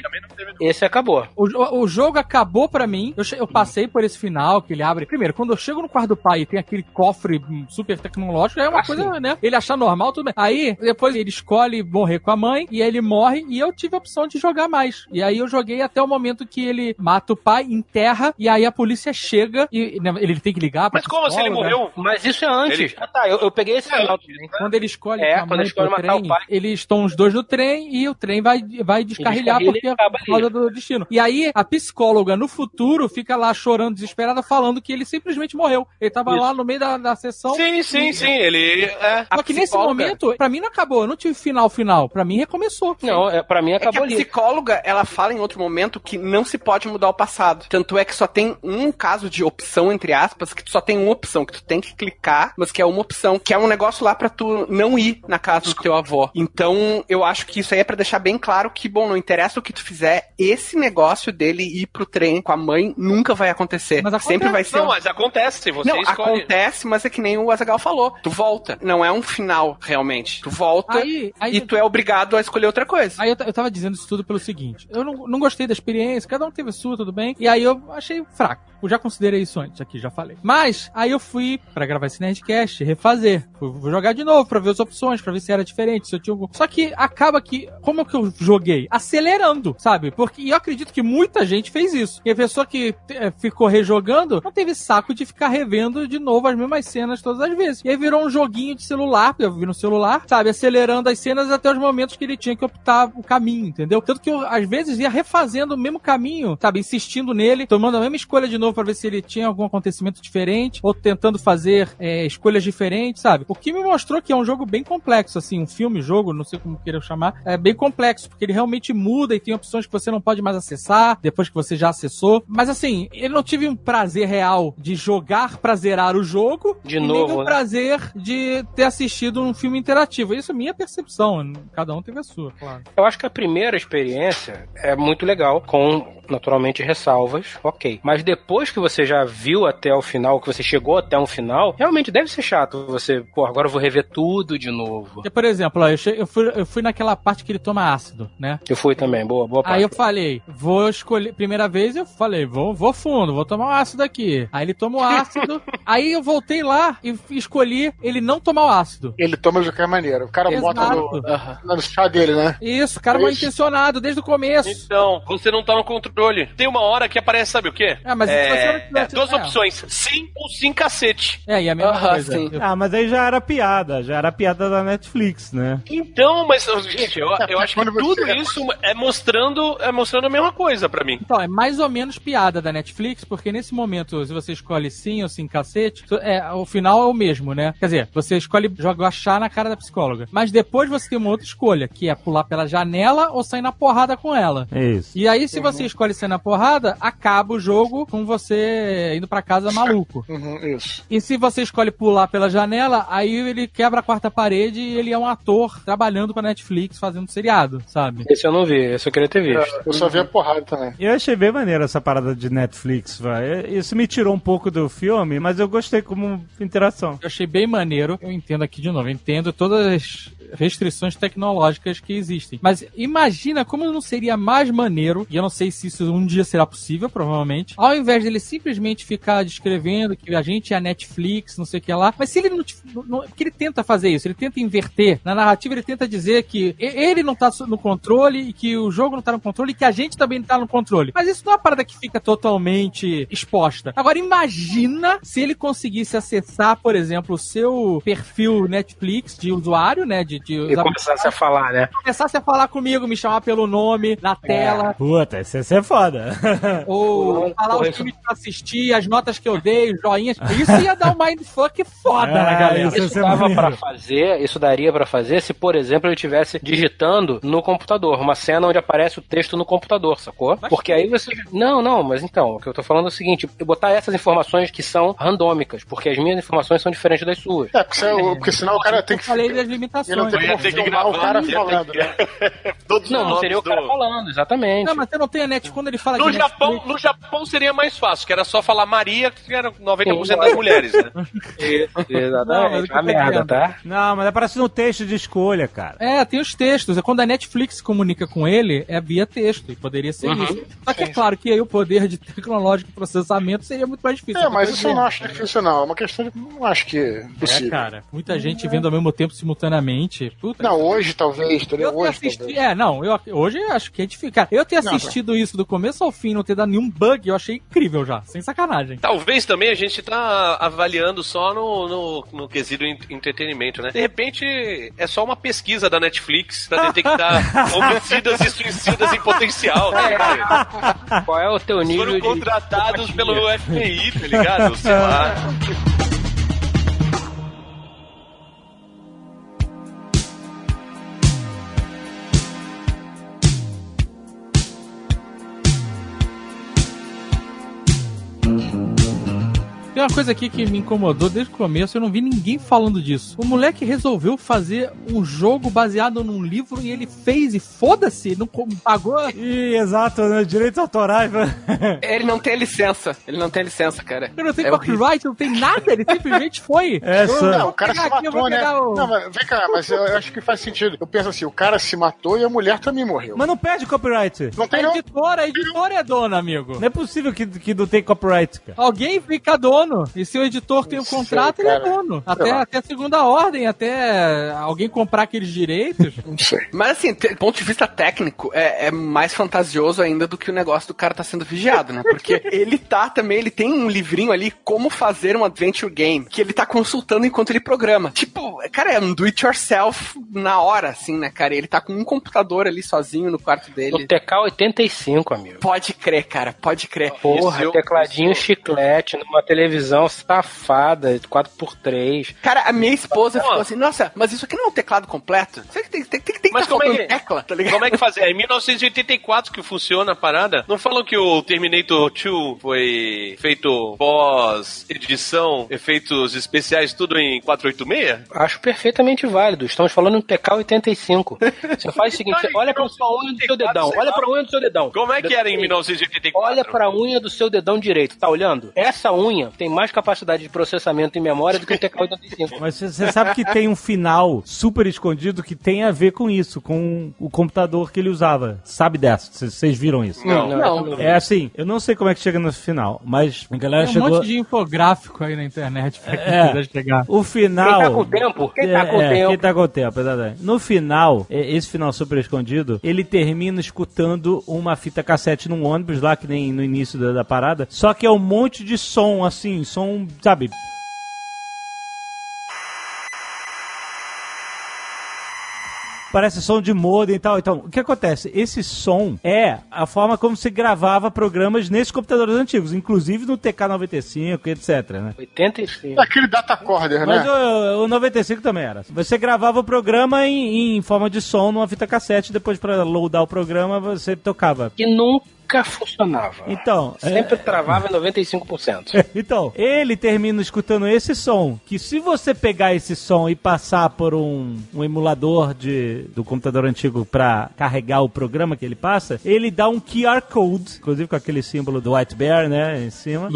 esse acabou. O, o- jogo acabou pra mim. Eu, che- eu passei por esse final que ele abre. Primeiro, quando eu chego no quarto do pai e tem aquele cofre hum, super tecnológico, é uma Ah, coisa, né? Ele achar normal, tudo bem. Aí, depois ele escolhe morrer com a mãe e aí ele morre e eu tive a opção de jogar mais. E aí eu joguei até o momento que ele mata o pai, enterra e aí a polícia chega e né, ele tem que ligar pra Mas como assim ele morreu? Mas isso é antes. Ele- Ah, tá. Eu, eu peguei esse final também. Quando ele escolhe É, com a quando mãe ele escolhe matar o trem, pai. eles estão os dois no trem e o trem vai, vai descarrilhar descarrilha porque e é por causa do destino. E aí a psicóloga no futuro fica lá chorando desesperada falando que ele simplesmente morreu. Ele tava Isso. lá no meio da, da sessão. Sim, sim, sim. Ele. É, Só que nesse psicóloga- momento, pra mim não acabou. Eu não tive final final. Pra mim recomeçou. Não, é, pra mim É que acabou a psicóloga, ela fala em outro momento que não se pode mudar o passado. Tanto é que só tem um caso de opção, entre aspas, que tu só tem uma opção, que tu tem que clicar, mas que é uma opção, que é um negócio lá pra tu não ir na casa do teu avô. Então, eu acho que isso aí é pra deixar bem claro que, bom, não interessa o que tu fizer, esse negócio dele ir pro trem com a mãe nunca vai acontecer. Mas acontece. Sempre vai ser Não, mas acontece, você não, escolhe. acontece, mas é que nem o Azagal falou. Tu volta. Não é um final, realmente. Tu volta Aí- aí- e tu é obrigado a escolher outra coisa. Aí eu, eu tava dizendo isso tudo pelo seguinte: eu não, não gostei da experiência, cada um teve a sua, tudo bem. E aí eu achei fraco. Eu já considerei isso antes aqui, já falei. Mas aí eu fui pra gravar esse Nerdcast, refazer. Vou jogar de novo pra ver as opções, pra ver se era diferente, se eu tinha algum. Só que acaba que, como é que eu joguei? Acelerando, sabe? Porque e eu acredito que muita gente fez isso. E a pessoa que eh, ficou rejogando não teve saco de ficar revendo de novo as mesmas cenas todas as vezes. E aí virou um joguinho de celular, eu vi no celular, sabe? Acelerando as cenas até os momentos que ele tinha que optar o caminho, entendeu? Tanto que eu, às vezes, ia refazendo o mesmo caminho, sabe? Insistindo nele, tomando a mesma escolha de novo pra ver se ele tinha algum acontecimento diferente, ou tentando fazer é, escolhas diferentes, sabe? O que me mostrou que é um jogo bem complexo, assim, um filme, jogo, não sei como queira chamar, é bem complexo, porque ele realmente muda e tem opções que você não pode mais acessar, depois que você já acessou. Mas assim, eu não tive um prazer real de jogar pra zerar o jogo, De e novo, nem um né? prazer de ter assistido um filme interativo. Isso é minha percepção, cada um teve a sua, claro. Eu acho que a primeira experiência é muito legal, com naturalmente ressalvas, ok. Mas depois que você já viu até o final, que você chegou até um final, realmente deve ser chato você, pô, agora eu vou rever tudo de novo. Porque, por exemplo, ó, eu, che- eu fui, eu fui naquela parte que ele toma ácido, né? Eu fui também, boa, boa parte. Aí eu falei, vou escolher. Primeira vez eu falei, vou, vou fundo, vou tomar um ácido aqui. Aí ele toma o ácido. aí eu voltei lá e escolhi ele não tomar o ácido. Ele toma de qualquer maneira. O cara bota no, Exato. no chá dele, né? Isso, cara mal intencionado desde o começo. Então, você não tá no controle. Tem uma hora que aparece, sabe o quê? É, mas se não tivesse- duas é. opções: sim ou sim cacete. É, e a mesma Aham, coisa. sim. Ah, mas aí já era piada, já era piada da Netflix, né? Então, mas, gente, eu, eu acho que tudo isso é mostrando, é mostrando a mesma coisa pra mim. Então, é mais ou menos piada da Netflix, porque nesse momento, se você escolhe sim ou sim cacete, é, o final é o mesmo, né? Quer dizer, você escolhe jogar chá na cara da psicóloga. Mas depois você tem uma outra escolha, que é pular pela janela ou sair na porrada com ela. É isso. E aí, se você escolhe sair na porrada, acaba o jogo com você indo pra casa maluco. Uhum, isso. E se você escolhe pular pela janela, aí ele quebra a quarta parede e ele é um ator trabalhando pra Netflix fazendo seriado, sabe? Esse eu não vi, esse eu queria ter visto. Eu só vi a porrada também. Eu achei bem maneiro essa parada de Netflix, vai. Isso me tirou um pouco do filme, mas eu gostei como interação. Eu achei bem maneiro. Eu entendo aqui de novo, eu entendo todas as restrições tecnológicas que existem. Mas imagina como não seria mais maneiro, e eu não sei se isso um dia será possível, provavelmente, ao invés dele simplesmente ficar descrevendo que a gente é a Netflix, não sei o que lá, mas se ele não, não porque ele tenta fazer isso, ele tenta inverter. Na narrativa ele tenta dizer que ele não tá no controle e que o jogo não tá no controle e que a gente também não tá no controle. Mas isso não é uma parada que fica totalmente exposta. Agora imagina se ele conseguisse acessar, por exemplo, o seu perfil Netflix de usuário, né, de, de E começasse a falar, né? começasse a falar comigo, me chamar pelo nome na tela, Puta, esse, esse é foda. ou falar porra, os filmes que eu assisti, as notas que eu dei, os joinhas. Isso ia dar um mindfuck foda É, na galera. isso- Isso é dava pra fazer, isso daria pra fazer se, por exemplo, ele estivesse digitando no computador, uma cena onde aparece o texto no computador, sacou? Porque aí você. Não, não, mas então, o que eu tô falando é o seguinte: eu botar essas informações que são randômicas, porque as minhas informações são diferentes das suas. É, porque, você- porque senão o cara tem Eu que. falei das Ele não limitações. tem Eu ia como ter que filmar o gravar, cara falando, que- né? Todos Não, não seria o cara do- falando, exatamente. Não, mas você não tem a net quando ele fala No de Japão, Netflix. no Japão seria mais fácil, que era só falar Maria, que era 90% Sim, das mulheres, né? Não, Exatamente. eu A tô merda, tá? Não, mas aparece no texto de escolha, cara. É, tem os textos. É quando a Netflix comunica com ele, é via texto. E poderia ser Uhum. isso. Só que é claro que aí o poder de tecnológico e processamento seria muito mais difícil. É, mas isso eu não não acho difícil, não. É uma questão de. Não acho que é É, possível. cara. Muita gente vendo ao mesmo tempo, simultaneamente. Puta Não, hoje talvez, entendeu? Eu Hoje assistido. talvez. É, não, eu, hoje eu acho que é difícil. Cara, eu ter Não, assistido isso do começo ao fim, não ter dado nenhum bug, eu achei incrível já. Sem sacanagem. Talvez também a gente tá avaliando só no, no, no quesito en- entretenimento, né? De repente é só uma pesquisa da Netflix pra detectar homicidas e suicidas em potencial, tá ligado? Qual é o teu nível Foram de. contratados pelo FBI, tá ligado? Sei lá. mm-hmm. Tem uma coisa aqui que me incomodou desde o começo, eu não vi ninguém falando disso. O moleque resolveu fazer um jogo baseado num livro e ele fez e foda-se, não pagou. Ih, exato, né? Direitos autorais. né? Ele não tem licença. Ele não tem licença, cara. Ele não tem É copyright, não tem nada, ele simplesmente foi. É, Não, o cara se aqui, matou, né? o- Não, mas vem cá, mas eu, eu acho que faz sentido. Eu penso assim, o cara se matou e a mulher também morreu. Mas não perde copyright. Não A tem não? editora, a editora é dona, amigo. Não é possível que, que não tem copyright, cara. Alguém fica dono. E se o editor tem o sei, contrato, ele é dono. Até, Sei até a segunda ordem, até alguém comprar aqueles direitos. Não sei. Mas assim, do ponto de vista técnico, é, é mais fantasioso ainda do que o negócio do cara tá sendo vigiado, né? Porque ele tá também, ele tem um livrinho ali, como fazer um adventure game, que ele tá consultando enquanto ele programa. Tipo, cara, é um do it yourself na hora, assim, né, cara? Ele tá com um computador ali sozinho no quarto dele. TK85, amigo. Pode crer, cara, pode crer. Porra, Isso eu- tecladinho isso- chiclete, numa televisão safada, 4x3. Cara, a minha esposa Pô. ficou assim, nossa, mas isso aqui não é um teclado completo? Você que tem, tem, tem, tem que Mas tá como é que- tecla, tá ligado? Como é que fazer? É em 1984 que funciona a parada. Não falam que o Terminator 2 foi feito pós-edição, efeitos especiais, tudo em 486? Acho perfeitamente válido. Estamos falando em TK85. Você faz o seguinte, você olha pra sua unha do seu dedão. Olha pra unha do seu dedão. Como é que era em Sim. 1984? Olha pra unha do seu dedão direito, tá olhando? Essa unha tem mais capacidade de processamento e memória do que o TK85. Mas você sabe que tem um final super escondido que tem a ver com isso, com o computador que ele usava. Sabe dessa? Vocês viram isso? Não. Não. É assim, eu não sei como é que chega no final, mas a galera Tem um chegou. monte de infográfico aí na internet pra quem É. quiser chegar. O final. Quem tá com tempo? Quem tá com é, tempo? Quem tá com tempo, exatamente. No final, é, esse final super escondido, ele termina escutando uma fita cassete num ônibus lá, que nem no início da, da parada. Só que é um monte de som, assim, som, sabe? Parece som de modem e tal. Então, o que acontece? Esse som é a forma como se gravava programas nesses computadores antigos, inclusive no TK95 e etc, né? 85. É aquele datacorder, Mas né? o, o 95 também era. Você gravava o programa em, em forma de som numa fita cassete, depois pra loadar o programa você tocava. Que nunca nunca funcionava. Então, é- Sempre travava em 95%. Então, ele termina escutando esse som, que se você pegar esse som e passar por um, um emulador de, do computador antigo pra carregar o programa que ele passa, ele dá um QR Code, inclusive com aquele símbolo do White Bear, né, em cima.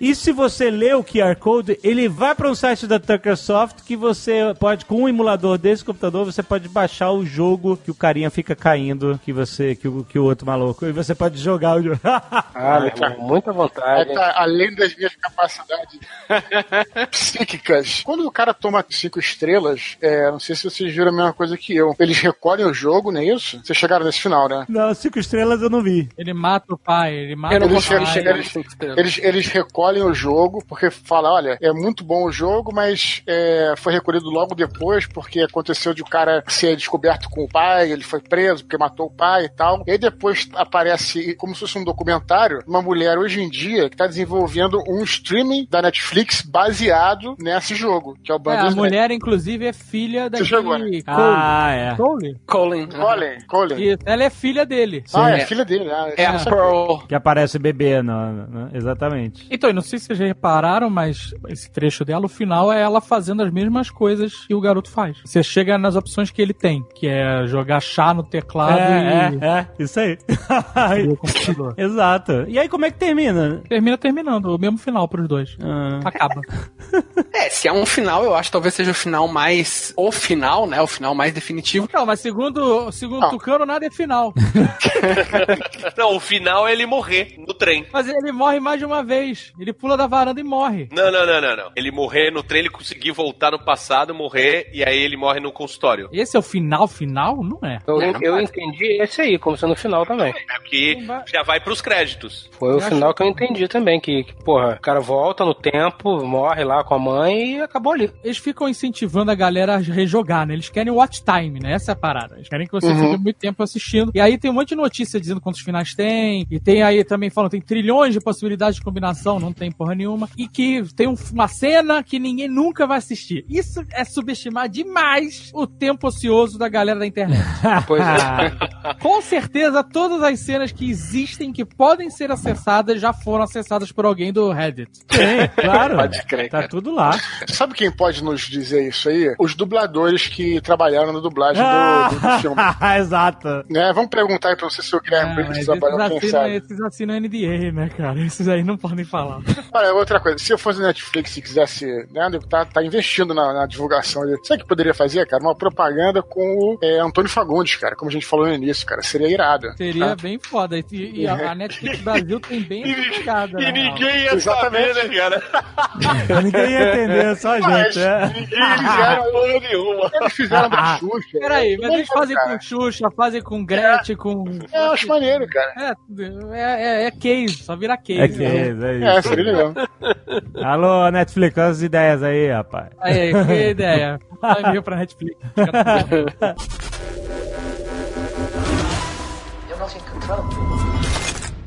E se você lê o QR Code, ele vai para um site da Tuckersoft que você pode, com um emulador desse computador, você pode baixar o jogo que o carinha fica caindo, que você, que o, que o outro maluco, e você pode jogar o jogo. Ah, muita vontade. Aí tá além das minhas capacidades psíquicas. Quando o cara toma cinco estrelas, é, não sei se vocês viram a mesma coisa que eu. Eles recolhem o jogo, não é isso? Vocês chegaram nesse final, né? Não, cinco estrelas eu não vi. Ele mata o pai, ele mata Eu não o Eles, pai. chegar eles, eles, eles recolhem o jogo porque fala, olha, é muito bom o jogo, mas é, foi recolhido logo depois porque aconteceu de o cara ser descoberto com o pai, ele foi preso porque matou o pai e tal. E aí depois aparece, como se fosse um documentário, uma mulher hoje em dia que está desenvolvendo um streaming da Netflix baseado nesse jogo, que é o É, a Bandersnatch. mulher, inclusive, é filha daquele chegou, né? Cole. Ah, é. Cole? Colin. Colin, Colin. Isso, ela é filha dele. Ah, é, É. filha dele, né? É a Essa- Pearl. Que aparece bebê, no, no- exatamente. Então, eu não sei se vocês já repararam, mas esse trecho dela, o final é ela fazendo as mesmas coisas que o garoto faz. Você chega nas opções que ele tem, que é jogar chá no teclado É, e... é, é, isso aí. Exato. E aí, como é que termina? Termina terminando, o mesmo final pros dois. Ah. Acaba. É, se é um final, eu acho que talvez seja o final mais. O final, né? O final mais definitivo. Não, mas segundo, segundo. Tucano, nada é final. Não, o final é ele morrer no trem. Mas ele morre mais de uma vez. Ele pula da varanda e morre. Não, não, não, não, não. Ele morrer no trem, ele conseguir voltar no passado, morrer, e aí ele morre no consultório. Esse é o final final? Não é. Eu, Não, eu pode. entendi esse aí, como sendo o final também. É que já vai pros créditos. Foi o final que eu entendi também, que, que, porra, o cara volta no tempo, morre lá com a mãe e acabou ali. Eles ficam incentivando a galera a rejogar, né? Eles querem watch time, né? Essa é a parada. Eles querem que você fique muito tempo assistindo. E aí tem um monte de notícia dizendo quantos finais tem. E tem aí também falando, tem trilhões de possibilidades de combinação, não tem porra nenhuma. E que tem um- uma cena que ninguém nunca vai assistir. Isso é subestimar demais o tempo ocioso da galera da internet. Pois é. Com certeza, todas as cenas que existem, que podem ser acessadas, já foram acessadas por alguém do Reddit. Tem, claro. Pode crer, Tá cara. tudo lá. Sabe quem pode nos dizer isso aí? Os dubladores que trabalharam na dublagem Ah. do, do- filme. Exato. Né? Vamos perguntar aí pra você se o Guilherme Ah, Briggs trabalhou, quem assinam, sabe. esses assinam NDA, né, cara? Esses aí não podem falar. Olha, outra coisa, se eu fosse Netflix e quisesse, né, tá, tá investindo na, na divulgação ali, sabe o que poderia fazer, cara? Uma propaganda com o é, Antônio Fagundes, cara, como a gente falou no início, cara, seria irado. Seria tá? bem foda. E, e a, a Netflix Brasil tem bem essa pegada. E né? ninguém ia Exatamente. saber, né, cara? Ninguém ia entender, só a Mas gente. É. ninguém fizeram porra nenhuma. Eles fizeram da Xuxa. Peraí, mas eles fazem cara. com Xuxa, fazem com Gretchen, com. É, eu acho maneiro, cara. É, é, é, é case, só vira case. É que é, é É, isso. seria legal. Alô, Netflix, olha as ideias aí, rapaz. Aí, que ideia. Vai e-mail pra Netflix. You're not in control.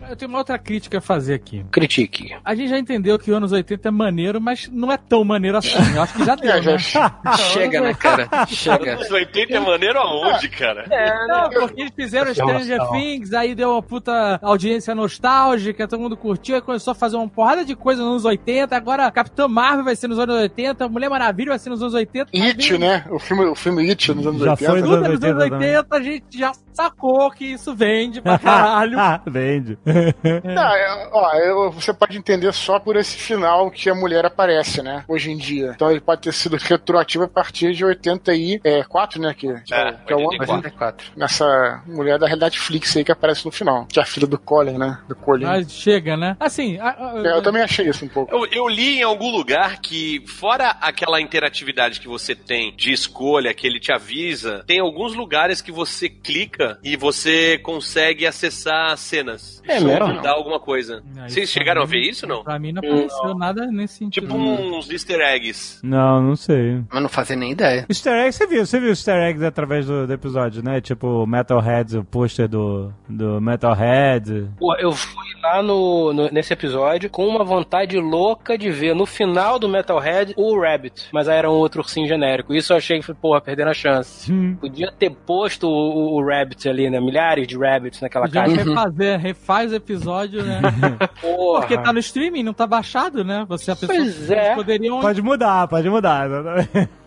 Eu tenho uma outra crítica a fazer aqui. Critique. A gente já entendeu que o anos 80 é maneiro, mas não é tão maneiro assim. Eu acho que já deu, É, né? já- Chega, né, cara? Chega. Anos 80 é maneiro aonde, cara? Não, porque eles fizeram Stranger Things, aí deu uma puta audiência nostálgica, todo mundo curtiu, aí começou a fazer uma porrada de coisa nos anos 80, agora Capitã Marvel vai ser nos anos 80, Mulher Maravilha vai ser nos anos 80. tá It, né? O filme, o filme It nos anos Já 80. foi Nos nos anos 80 80, a gente já sacou que isso vende pra caralho. Vende. Não, é, ó, eu- você pode entender só por esse final que a mulher aparece, né? Hoje em dia. Então ele pode ter sido retroativo a partir de 84, né? Que, que é, o- que é o ano 84. 84. nessa mulher da Netflix aí que aparece no final. Que é a filha do Colin, né? Do Colin. Mas chega, né? Assim, a- a- É, eu também achei isso um pouco. Eu, eu li em algum lugar que, fora aquela interatividade que você tem de escolha, que ele te avisa, tem alguns lugares que você clica e você consegue acessar cenas. É Mudar alguma coisa. Aí, Vocês chegaram a mim- ver isso não? Pra mim não apareceu nada nesse sentido. Tipo uns easter eggs. Não, não sei. Mas não fazia nem ideia. Easter eggs, você viu, você viu easter eggs através do, do episódio, né? Tipo, Metalhead, o pôster do, do Metalhead. Pô, eu fui lá no, no- nesse episódio com uma vontade louca de ver no final do Metalhead o Rabbit, mas aí era um outro ursinho genérico. Isso eu achei que porra, perdendo a chance. Podia ter posto o, o- o Rabbit ali, né? Milhares de Rabbits naquela Já caixa. refazer, refaz episódios, né? Porra. Porque tá no streaming, não tá baixado, né? Você a pessoa Pois é. poderiam Pode mudar, pode mudar.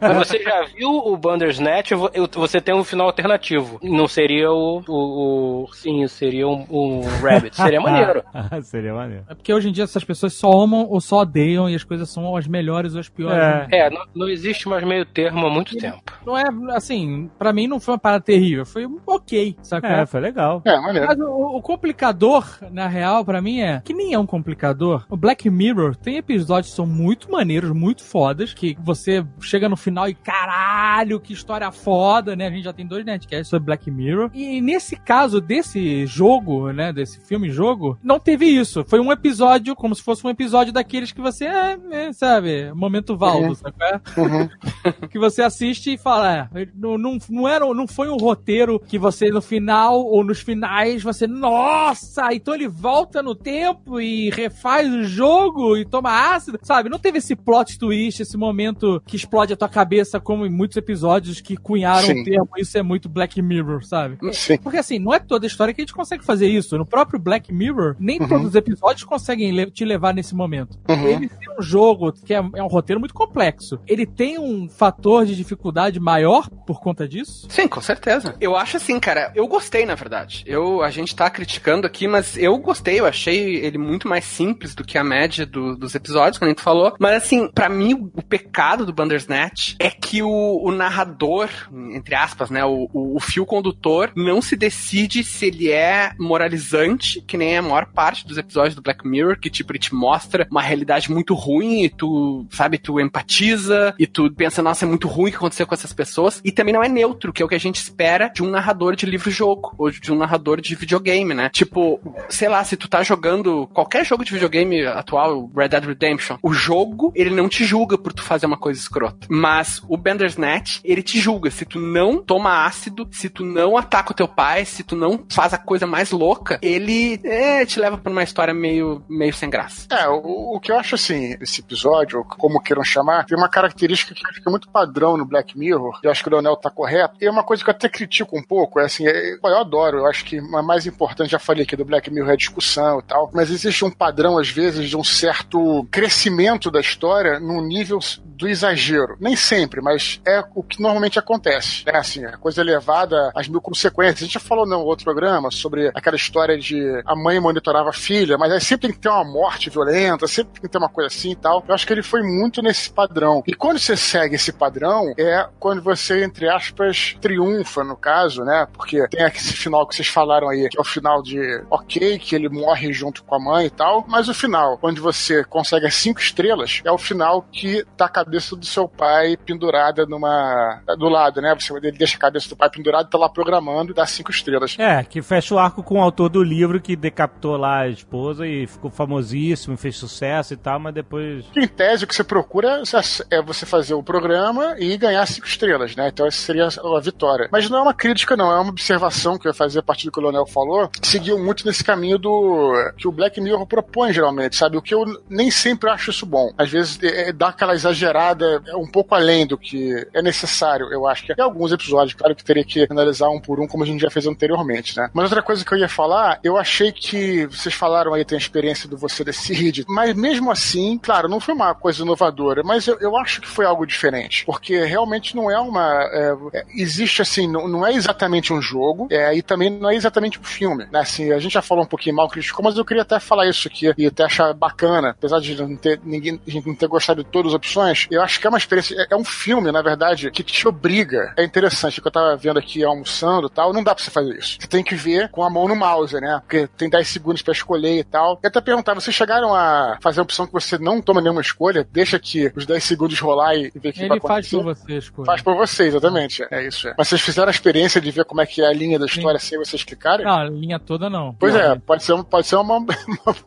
Mas você já viu o Bandersnatch? Você tem um final alternativo. Não seria o. o, o- sim, seria um, um Rabbit. Seria maneiro. Seria maneiro. É porque hoje em dia essas pessoas só amam ou só odeiam e as coisas são as melhores ou as piores. É. É, não, não existe mais meio termo há muito tempo. Não é, assim, pra mim não foi uma parada terrível, foi ok, saca? É, foi legal. É, maneiro. Mas o, o complicador, na real, pra mim é que nem é um complicador. O Black Mirror tem episódios que são muito maneiros, muito fodas, que você chega no final e caralho, que história foda, né? A gente já tem dois netcasts sobre Black Mirror. E nesse caso desse jogo, né? Desse filme-jogo, não teve isso. Foi um episódio, como se fosse um episódio daqueles que você, é, é, sabe, momento Valdo, Uhum. sabe? qual é? que você assiste e fala, é, não, não, não, era, não foi um roteiro que você no final ou nos finais você, nossa, então ele volta no tempo e refaz o jogo e toma ácido, sabe? Não teve esse plot twist, esse momento que explode a tua cabeça, como em muitos episódios que cunharam Sim. o termo, isso é muito Black Mirror, sabe? Sim. Porque assim, não é toda história que a gente consegue fazer isso. No próprio Black Mirror, nem todos os episódios conseguem te levar nesse momento. Uhum. Ele tem um jogo que é, é um roteiro muito complexo. Ele tem um fator de dificuldade maior por conta disso? Sim, com certeza. Eu acho assim, cara, eu gostei, na verdade. Eu, a gente tá criticando aqui, mas eu gostei, eu achei ele muito mais simples do que a média do- dos episódios, como a gente falou. Mas assim, pra mim, o, o pecado do Bandersnatch é que o, o narrador, entre aspas, né, o, o, o fio condutor, não se decide se ele é moralizante, que nem a maior parte dos episódios do Black Mirror, que tipo, ele te mostra uma realidade muito ruim e tu, sabe, tu empatiza e tu pensa, nossa, é muito ruim o que aconteceu com essas pessoas. E também não é neutro, que é o que a gente espera de um narrador de livro-jogo, ou de um narrador de videogame, né? Tipo, sei lá, se tu tá jogando qualquer jogo de videogame atual, Red Dead Redemption, o jogo, ele não te julga por tu fazer uma coisa escrota. Mas o Bandersnatch, ele te julga. Se tu não toma ácido, se tu não ataca o teu pai, se tu não faz a coisa mais louca, ele é, te leva pra uma história meio, meio sem graça. É, o, o que eu acho assim, esse episódio, ou como queiram chamar, tem uma característica que fica muito padrão no Black Mirror, e eu acho que o Leonel tá correto, e é uma coisa que eu até critico um pouco, é assim, é- eu adoro, eu acho que a mais importante, já falei aqui do Black Mirror, é a discussão e tal, mas existe um padrão, às vezes, de um certo crescimento da história num nível do exagero. Nem sempre, mas é o que normalmente acontece. É assim, a coisa levada às mil consequências. A gente já falou no outro programa sobre aquela história de a mãe monitorava a filha, mas aí sempre tem que ter uma morte violenta, sempre tem que ter uma coisa assim e tal. Eu acho que ele foi muito nesse padrão. E quando você segue esse padrão, é quando você, entre aspas, triunfa, no caso, né? Porque tem esse final que vocês falaram aí, que é o final de ok, que ele morre junto com a mãe e tal, mas o final, onde você consegue as cinco estrelas, é o final que tá a cabeça do seu pai pendurada numa. do lado, né? Você ele deixa a cabeça do pai pendurada, tá lá programando e dá cinco estrelas. É, que fecha o arco com o autor do livro que decapitou lá a esposa e ficou famosíssimo, fez sucesso e tal, mas depois. Em tese, o que você procura é você fazer o programa e ganhar cinco estrelas, né? Então essa seria a vitória. Mas não é uma crítica, não, é uma observação que eu ia fazer a partir do que o Leonel falou. Seguiu muito nesse caminho do que o Black Mirror propõe, geralmente, sabe? O que eu nem sempre acho isso bom. Às vezes é, dá aquela exagerada é um pouco além do que é necessário, eu acho que. Tem alguns episódios, claro que teria que analisar um por um, como a gente já fez anteriormente, né? Mas outra coisa que eu ia falar, eu achei que vocês falaram aí, tem a experiência do Você Decide, mas mesmo assim, claro, não foi uma coisa inovadora, mas eu, eu acho que foi algo diferente, porque realmente não é uma. é, é, existe assim, não, não é exatamente um jogo, é, e também não é exatamente um filme, né? Assim, a gente já falou um pouquinho mal, criticou, mas eu queria até falar isso aqui e até achar bacana, apesar de não ter, ninguém, a gente não ter gostado de todas as opções, eu acho que é uma experiência, é, é um filme, na verdade, que te obriga. É interessante, que eu tava vendo aqui almoçando e tal, não dá pra você fazer isso. Você tem que ver com a mão no mouse, né? Porque tem 10 segundos pra escolher e tal. E até perguntar, vocês chegaram a fazer a opção que você não toma nenhuma escolha, deixa aqui os 10 segundos rolar e ver o que vai Ele faz acontecer? por você, escolha. Faz por você, exatamente. É isso. É. Mas vocês fizeram a experiência de ver como é que é a linha da história sem vocês clicarem? Não, a linha toda não. Pois é, pode ser, um- pode ser uma,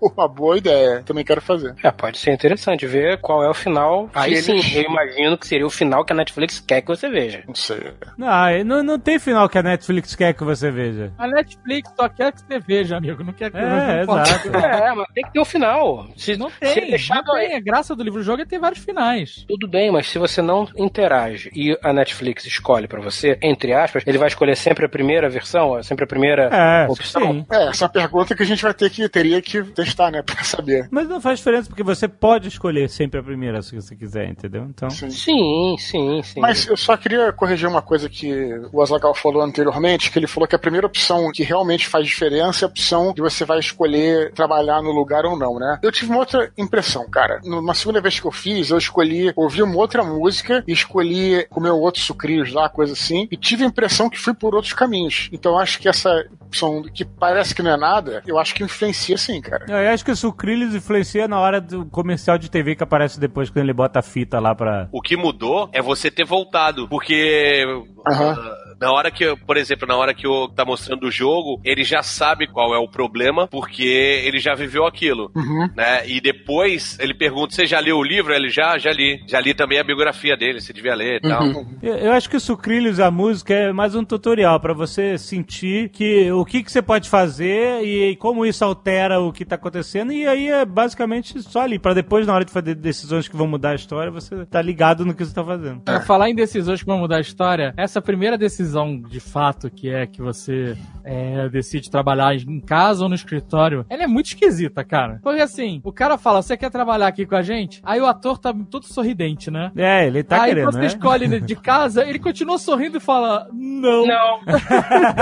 uma, boa ideia. Também quero fazer. É, pode ser interessante ver qual é o final. Aí eles- sim, eu imagino que seria o final que a Netflix quer que você veja. Não sei. Não, não, não tem final que a Netflix quer que você veja. A Netflix só quer que você veja, amigo. Não quer que É, não exato. É, mas tem que ter o final. Se, Não se tem, deixar não tem. A graça do livro-jogo é ter vários finais. Tudo bem, mas se você não interage e a Netflix escolhe pra você, entre aspas, ele vai escolher sempre a primeira versão, sempre a primeira É, opção. sim. É, essa é uma pergunta que a gente vai ter que, teria que testar, né, pra saber. Mas não faz diferença, porque você pode escolher sempre a primeira se você quiser, entendeu? Então. Sim. Sim, sim, sim. Mas eu só queria corrigir uma coisa que o Azagal falou anteriormente, que ele falou que a primeira opção que realmente faz diferença é a opção de você vai escolher trabalhar no lugar ou não, né? Eu tive uma outra impressão, cara. Numa segunda vez que eu fiz, eu escolhi ouvir uma outra música e escolhi comer outros sucrilhos lá, coisa assim, e tive a impressão que fui por outros caminhos. Então eu acho que essa opção que parece que não é nada, eu acho que influencia sim, cara. Eu acho que o Sucrilhos influencia na hora do comercial de TV que aparece depois quando ele bota a fita lá pra. O que mudou é você ter voltado, porque ah, na hora que, por exemplo, na hora que o tá mostrando o jogo, ele já sabe qual é o problema, porque ele já viveu aquilo, Uhum. né? E depois ele pergunta: "Você já leu o livro?" Ele já, já li. Já li também a biografia dele, você devia ler e tal. Uhum. Eu, eu acho que o Sucrilhos, a música, é mais um tutorial pra você sentir que o que, que você pode fazer e, como isso altera o que tá acontecendo. E aí é basicamente só ali, pra depois, na hora de fazer decisões que vão mudar a história, você tá ligado no que você tá fazendo. Pra falar em decisões que vão mudar a história, essa primeira decisão de fato, que é que você é, decide trabalhar em casa ou no escritório, ela é muito esquisita, cara. Porque assim, o cara fala, você quer trabalhar aqui com a gente? Aí o ator tá todo sorridente, né? É, ele tá Aí querendo, você né? escolhe ele de casa, ele continua sorrindo e fala, não. Não.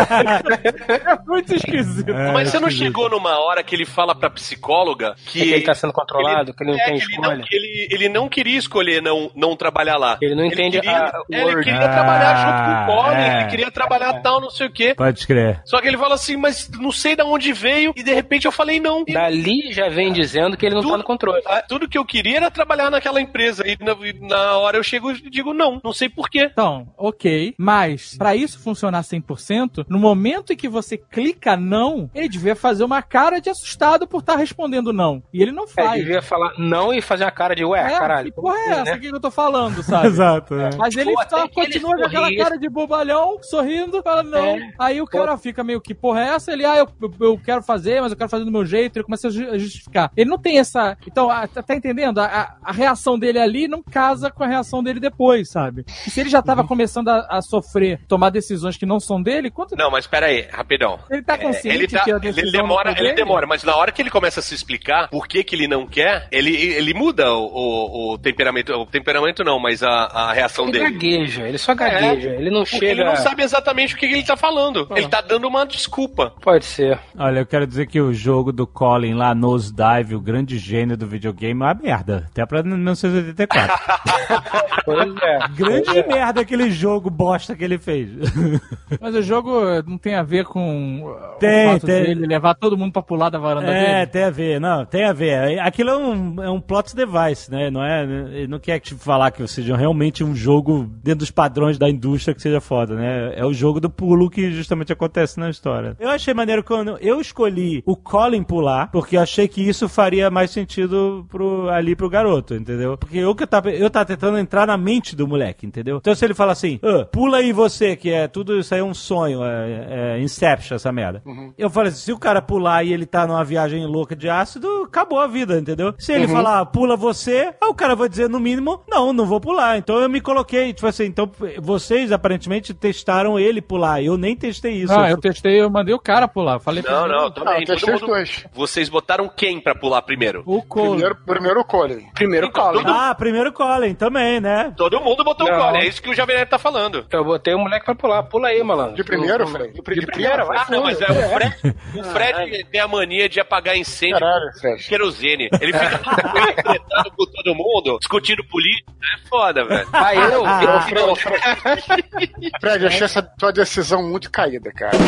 é muito esquisito. É, Mas você não chegou numa hora que ele fala pra psicóloga que, Que ele tá sendo controlado, que ele não é, tem ele não, escolha. que ele, ele não queria escolher não, não trabalhar lá. Ele não entende queria, a- é, ele queria trabalhar Ah, junto com o Colin, é. Ele queria trabalhar tal, não sei o quê. Pode crer. Só que ele fala assim, mas não sei de onde veio, e de repente eu falei não. E Dali já vem dizendo que ele não tá no controle. tudo que eu queria era trabalhar naquela empresa. E na, na hora eu chego e digo não, não sei porquê. Então, ok. Mas, pra isso funcionar 100%, no momento em que você clica não, ele devia fazer uma cara de assustado por estar respondendo não. E ele não É, faz. devia falar não e fazer uma cara de ué, É, caralho. que porra é assim, essa né? que eu tô falando, sabe? Exato. é. Mas ele Pô, só ele continua com aquela cara de bobalhão, sorrindo, fala não. É. Aí o cara fica meio que, porra, é essa? Ele, ah, eu, eu, eu quero fazer, mas eu quero fazer do meu jeito. Ele começa a ju- a justificar. Ele não tem essa. Então, a- tá tá entendendo? A, a- a reação dele ali não casa com a reação dele depois, sabe? E se ele já Uhum. tava começando a, a sofrer, tomar decisões que não são dele, quanto Não, mas pera aí, rapidão. ele tá É, consciente ele, tá- que a ele decisão demora, não foi ele demora, mas na hora que ele começa a se explicar por que, que ele não quer, ele, ele muda o, o- o temperamento. O temperamento não, mas a, a reação Ele dele. gagueja, ele só gagueja. Ele não chega. ele não sabe exatamente o que, que ele tá falando. Ele tá dando uma desculpa. Pode ser. Olha, eu quero dizer que o jogo do Colin lá, Nosedive, o grande gênio do videogame, é uma merda. Até pra 1984. Pois é. grande merda aquele jogo bosta que ele fez. Mas o jogo não tem a ver com uh, Tem, o fato tem. dele levar todo mundo pra pular da varanda É, dele. tem a ver, não, tem a ver. Aquilo é um, é um plot device, né? Não é, ele não quer te falar que seja realmente um jogo dentro dos padrões da indústria que seja foda, né? É o jogo do pulo que justamente acontece na história. Eu achei maneiro quando eu escolhi o Colin pular, porque eu achei que isso faria mais sentido pro, ali pro garoto, entendeu? Porque eu que eu tava, eu tava tentando entrar na mente do moleque, entendeu? Então se ele fala assim, "Ah, pula aí você, que é tudo isso aí é um sonho, é, é Inception essa merda. Eu falei assim, se o cara pular e ele tá numa viagem louca de ácido, acabou a vida, entendeu? Se ele falar, pula você, aí o cara vai dizer no mínimo, não, não vou pular. Então eu me coloquei, tipo assim, então vocês aparentemente testaram ele pular, eu nem testei isso. Ah, eu testei, eu mandei o cara pular. Falei Não, não, Ah, também. eu testei os dois. Vocês botaram quem pra pular primeiro? O Cole. Primeiro, primeiro o Colin. Primeiro Então, Colin. todo- Ah, primeiro Colin também, né? Todo mundo botou Não. o Colin, é isso que o Nerd tá falando. Eu botei o moleque pra pular. Pula aí, malandro. De primeiro, Eu- Fred? De, de primeira, vai. Ah, não, mas é o Fred. O Ah, Fred tem a mania de apagar incêndio Caralho, Fred. querosene. Ele fica tretando com todo mundo, discutindo política. É foda, velho. Aí eu, Ô, eu, Fred, ô, Fred. Fred, achei essa tua decisão muito caída, cara.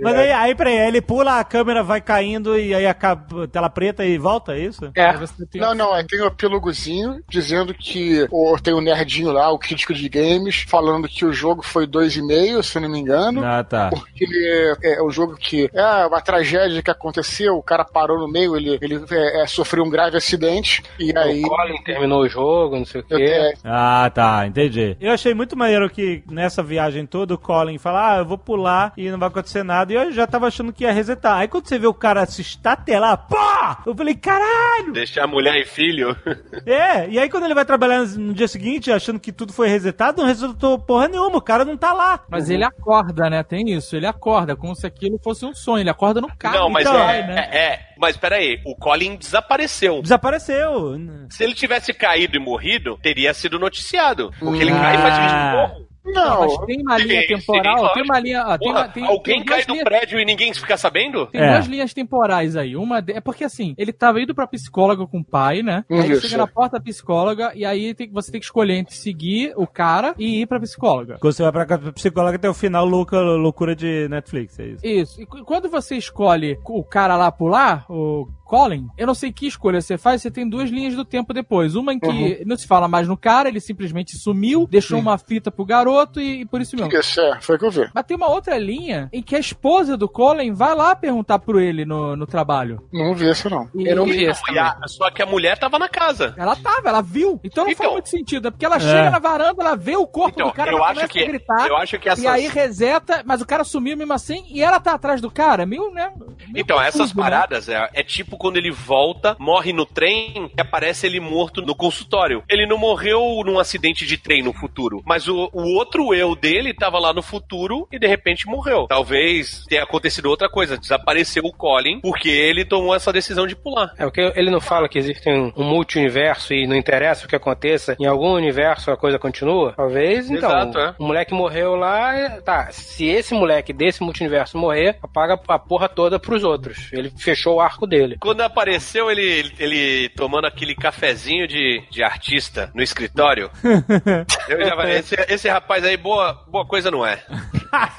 Mas aí, aí peraí, aí ele pula, a câmera vai caindo e aí acaba tela preta e volta, é isso? É. Não, não, aí tem o epílogozinho dizendo que o, tem o nerdinho lá, o crítico de games, falando que o jogo foi 2,5, se eu não me engano. Ah, tá. Porque ele é, é um jogo que é uma tragédia que aconteceu, o cara parou no meio, ele, ele é, é sofreu um grave acidente e aí. O Colin terminou o jogo, não sei o quê. É, Ah, tá, entendi. Eu achei muito maneiro que nessa viagem toda o Colin fala: Ah, eu vou pular e não vai acontecer nada. E eu já tava achando que ia resetar. Aí quando você vê o cara se estatelar, pá! Eu falei: Caralho! Deixar mulher e filho. É, e aí quando ele vai trabalhar no dia seguinte, achando que tudo foi resetado, não resetou porra nenhuma, o cara não tá lá. Mas ele acorda, né? Tem isso. Ele acorda como se aquilo fosse um sonho. Ele acorda no carro. Não, mas então, é, vai, né? é, é. Mas peraí, o Colin desapareceu. Desapareceu. Se ele tivesse caído e morrido, teria sido noticiado. Porque ele cai e faz vídeo de morro. Não, mas tem uma linha Sim, temporal, tem uma linha. ó, tem Porra, uma- tem- alguém tem cai do linhas- prédio e ninguém fica sabendo? Tem É. duas linhas temporais aí. Uma de- é porque assim, ele tava indo pra psicóloga com o pai, né? Aí ele Isso. chega na porta da psicóloga e aí tem- você tem que escolher entre seguir o cara e ir pra psicóloga. Quando você vai pra psicólogo, tem o final louca, loucura de Netflix, é isso. Isso. E qu- quando você escolhe o cara lá pular, o Colin, eu não sei que escolha você faz, você tem duas linhas do tempo depois. Uma em que não se fala mais no cara, ele simplesmente sumiu, deixou uma fita pro garoto e, e por isso mesmo. Isso, é, foi o que eu vi. Mas tem uma outra linha em que a esposa do Colin vai lá perguntar pro ele no, no trabalho. Não vi isso, não. E- Eu não vi e- esse E a- só que a mulher tava na casa. Ela tava, ela viu. Então não faz Então. muito sentido. É porque ela chega na varanda, ela vê o corpo Então, do cara, eu ela acho começa que- a gritar. eu acho que essas- E aí reseta, mas o cara sumiu mesmo assim e ela tá atrás do cara. Meio, né? meio Então, essas confuso, né? paradas é, é tipo quando ele volta, morre no trem e aparece ele morto no consultório. Ele não morreu num acidente de trem no futuro, mas o, o outro eu dele tava lá no futuro e de repente morreu. Talvez tenha acontecido outra coisa, desapareceu o Colin porque ele tomou essa decisão de pular. É porque ele não fala que existe um, um multi-universo e não interessa o que aconteça, em algum universo a coisa continua? Talvez, então. Exato, é. O moleque morreu lá, tá. Se esse moleque desse multiverso morrer, apaga a porra toda pros outros. Ele fechou o arco dele. Quando apareceu ele, ele tomando aquele cafezinho de, de artista no escritório, eu já falei, esse, esse rapaz aí, boa, boa coisa não é.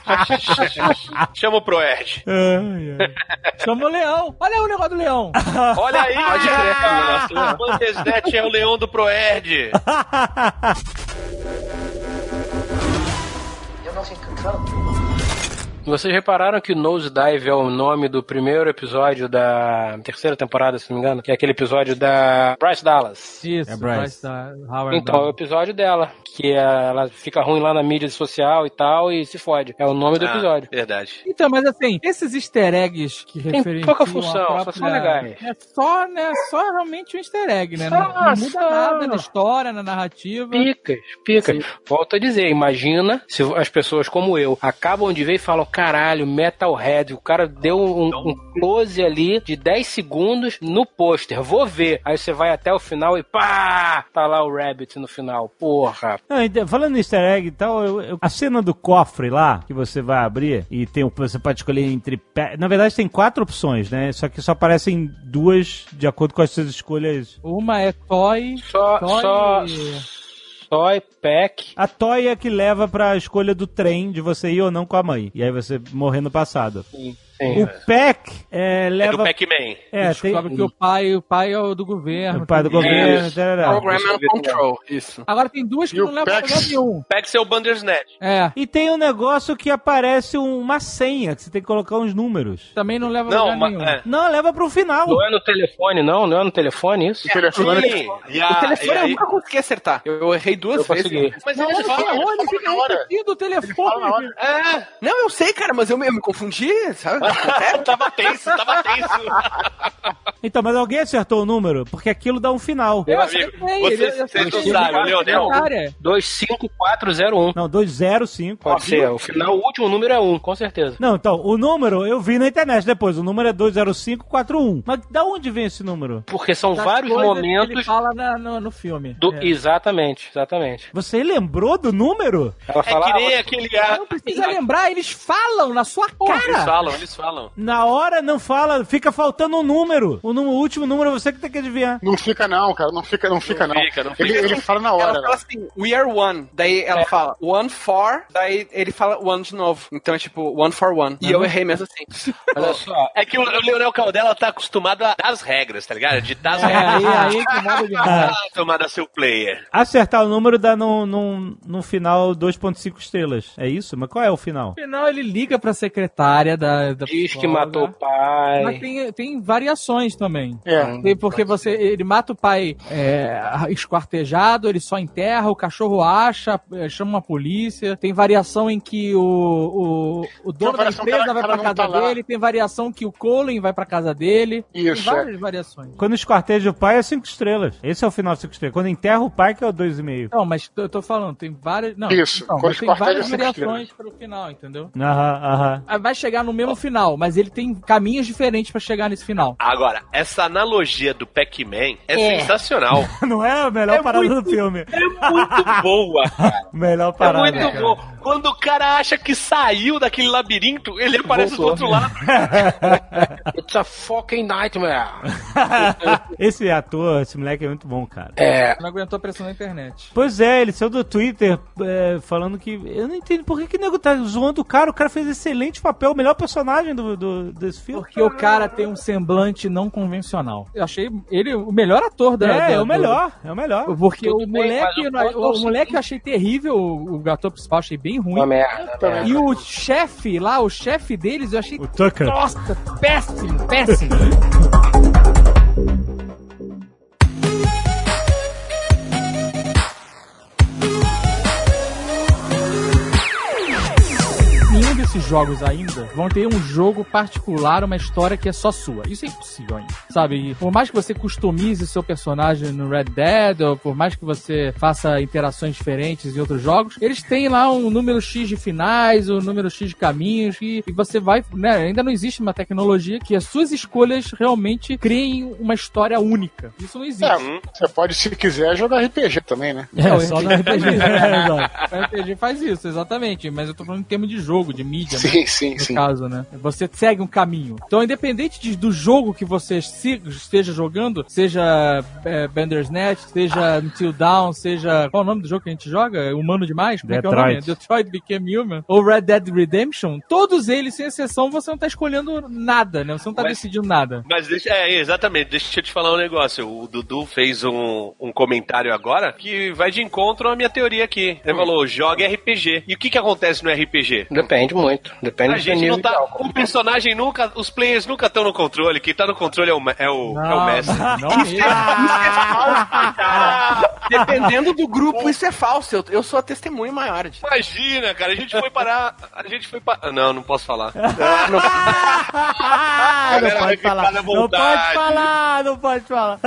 Chama o Proerd. Chama o leão. Olha aí o negócio do leão. Olha aí, Pode crer. o Bandersnet é o leão do Proerd. You're not in control. Vocês repararam que o Nosedive é o nome do primeiro episódio da terceira temporada, se não me engano? Que é aquele episódio da Bryce Dallas. Isso, É Bryce. Bryce da Howard Então, é o episódio dela, que é- ela fica ruim lá na mídia social e tal, e se fode. É o nome do Ah, episódio. verdade. Então, mas assim, esses easter eggs que Tem referenciam pouca função, só são própria- legais. É só, né, só realmente um easter egg, né? Só, não, não muda só. nada na história, na narrativa. Picas, picas. Volto a dizer, imagina se as pessoas como eu acabam de ver e falam, caralho, Metalhead, o cara deu um, um close ali de 10 segundos no pôster, vou ver. Aí você vai até o final e pá, tá lá o Rabbit no final. Porra. Não, então, falando em easter egg e tal, eu- eu- a cena do cofre lá, que você vai abrir, e tem, você pode escolher entre. Na verdade, tem quatro opções, né? Só que só aparecem duas de acordo com as suas escolhas. Uma é Toy. Só, Toy só, Toy, Pack. A Toy é que leva pra escolha do trem de você ir ou não com a mãe. E aí você morrer no passado. Sim, O Pack é, É do leva. Pac-Man. É, tem. Descobre que o pai, o pai é o do governo. O pai do tem- governo. Isso. tarará. Program and Control, isso. Agora tem duas que E não o levam a lugar Pex? nenhum. Pax é o Bandersnet. É. E tem um negócio que aparece uma senha, que você tem que colocar uns números. Também não leva Não, lugar mas. nenhum. É. Não, leva pro final. Não é no telefone, não? Não é no telefone isso? O telefone Sim, e a- O telefone e eu nunca consegui acertar. Eu, eu errei duas Eu vezes. consegui. Mas Não, ele ele fala, fica, ele ele fala na hora. repetindo o fala na telefone. hora. É, Não, eu sei, cara, mas eu, me- eu me confundi, sabe? Tava tenso, tava tenso. Então, mas alguém acertou o número? Porque aquilo dá um final. Eu Amigo, acertei, você- não acertei. sabe, o Leonel. Área. 25401. Não, 205. Pode ser. O final, o último número é 1, com certeza. Não, então, o número eu vi na internet depois. O número é 20541. Mas da onde vem esse número? Porque são Das vários coisas que Ele momentos fala na- no, no filme. do. É. Exatamente, exatamente. Você lembrou do número? Ela É fala. que nem "Ah, aquele. Não precisa lembrar, eles falam na sua Eles cara. falam, eles falam. Na hora não fala, fica faltando um número. O, número, o último número é você que tem que adivinhar. Não fica não, cara. Não fica, não fica não. fica, não fica. Ele, ele fala na Ela hora. fala né? assim, we are one. Daí ela fala one for, daí ele fala one de novo. Então é tipo one for one. E eu errei mesmo assim. Olha só. É que o o Leonel Caldela tá acostumado a dar as regras, tá ligado? De dar as É, regras. aí, aí que moda de Ah, tomada seu player. Acertar o número dá no, no, no final 2.5 estrelas. É isso? Mas qual é o final? No final ele liga pra secretária da, da Diz que matou o pai. Mas tem, tem variações também. É. Tem porque você ele mata o pai é, esquartejado, ele só enterra, o cachorro acha, é, chama a polícia. Tem variação em que o, o, o dono da empresa ela- vai pra casa tá lá. dele, tem variação que o Colin vai pra casa dele. Isso, Tem várias variações. Quando esquarteja o pai é 5 estrelas. Esse é o final 5 estrelas. Quando enterra o pai, que é o 2,5. Não, mas eu tô falando, tem várias. Não, Isso, Não, tem várias é cinco variações pro final, entendeu? Aham, aham. Ah, Vai chegar no mesmo final, mas ele tem caminhos diferentes pra chegar nesse final. Agora, essa analogia do Pac-Man é, É. sensacional. Não é a melhor É parada muito- do filme. É muito boa, cara. Melhor É parada. muito cara. bom. Quando o cara acha que saiu daquele labirinto, ele aparece do outro lado. It's a fucking nightmare. esse ator, esse moleque é muito bom, cara. É. Não aguentou a pressão na internet. Pois é, ele saiu do Twitter é, falando que. Eu não entendo por que, que o nego tá zoando o cara. O cara fez excelente papel, o melhor personagem do, do- desse filme. Porque o cara tem um semblante não convencional. Eu achei ele o melhor ator da. É, da- é o do- melhor, é o melhor. Porque Tudo o bem, moleque, o o, ponto- moleque eu achei terrível, o, o ator principal achei bem ruim. Uma merda. uma merda. E o chefe lá, o chefe deles, eu achei. O Tucker. Nossa, péssimo, péssimo. Desses jogos ainda vão ter um jogo particular, uma história que é só sua. Isso é impossível ainda, sabe? E por mais que você customize seu personagem no Red Dead, ou por mais que você faça interações diferentes em outros jogos, eles têm lá um número X de finais, um número X de caminhos, e, e você vai, né? Ainda não existe uma tecnologia que as suas escolhas realmente criem uma história única. Isso não existe. É, você pode, se quiser, jogar RPG também, né? É, só no RPG. É, RPG faz isso, exatamente. Mas eu tô falando em termos de jogo, de mídia, né? Sim, sim, no sim. caso, né? Você segue um caminho. Então, independente de- do jogo que você se- esteja jogando, seja é, Bandersnatch, seja Until Dawn, seja. Qual é o nome do jogo que a gente joga? Humano Demais? Como é que é o nome? Detroit. Detroit Became Human. Ou Red Dead Redemption. Todos eles, sem exceção, você não tá escolhendo nada, né? Você não tá Mas- decidindo nada. Mas deixa, é, exatamente, deixa eu te falar um negócio. O Dudu fez um, um comentário agora que vai de encontro à minha teoria aqui. Ele falou, joga RPG. E o que que acontece no RPG? Depende muito. Depende A do gente nível não tá. de álcool. O personagem nunca. Os players nunca estão no controle. Quem tá no controle é o, é o, é o mestre. não mesmo. Dependendo do grupo, isso é falso. Eu, eu sou a testemunha maior disso. Imagina, cara, a gente foi parar. A gente foi parar. Não, não posso falar. Ah, não vai pode falar. Não pode falar, não pode falar.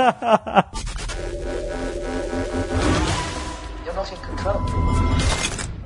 You're not in control.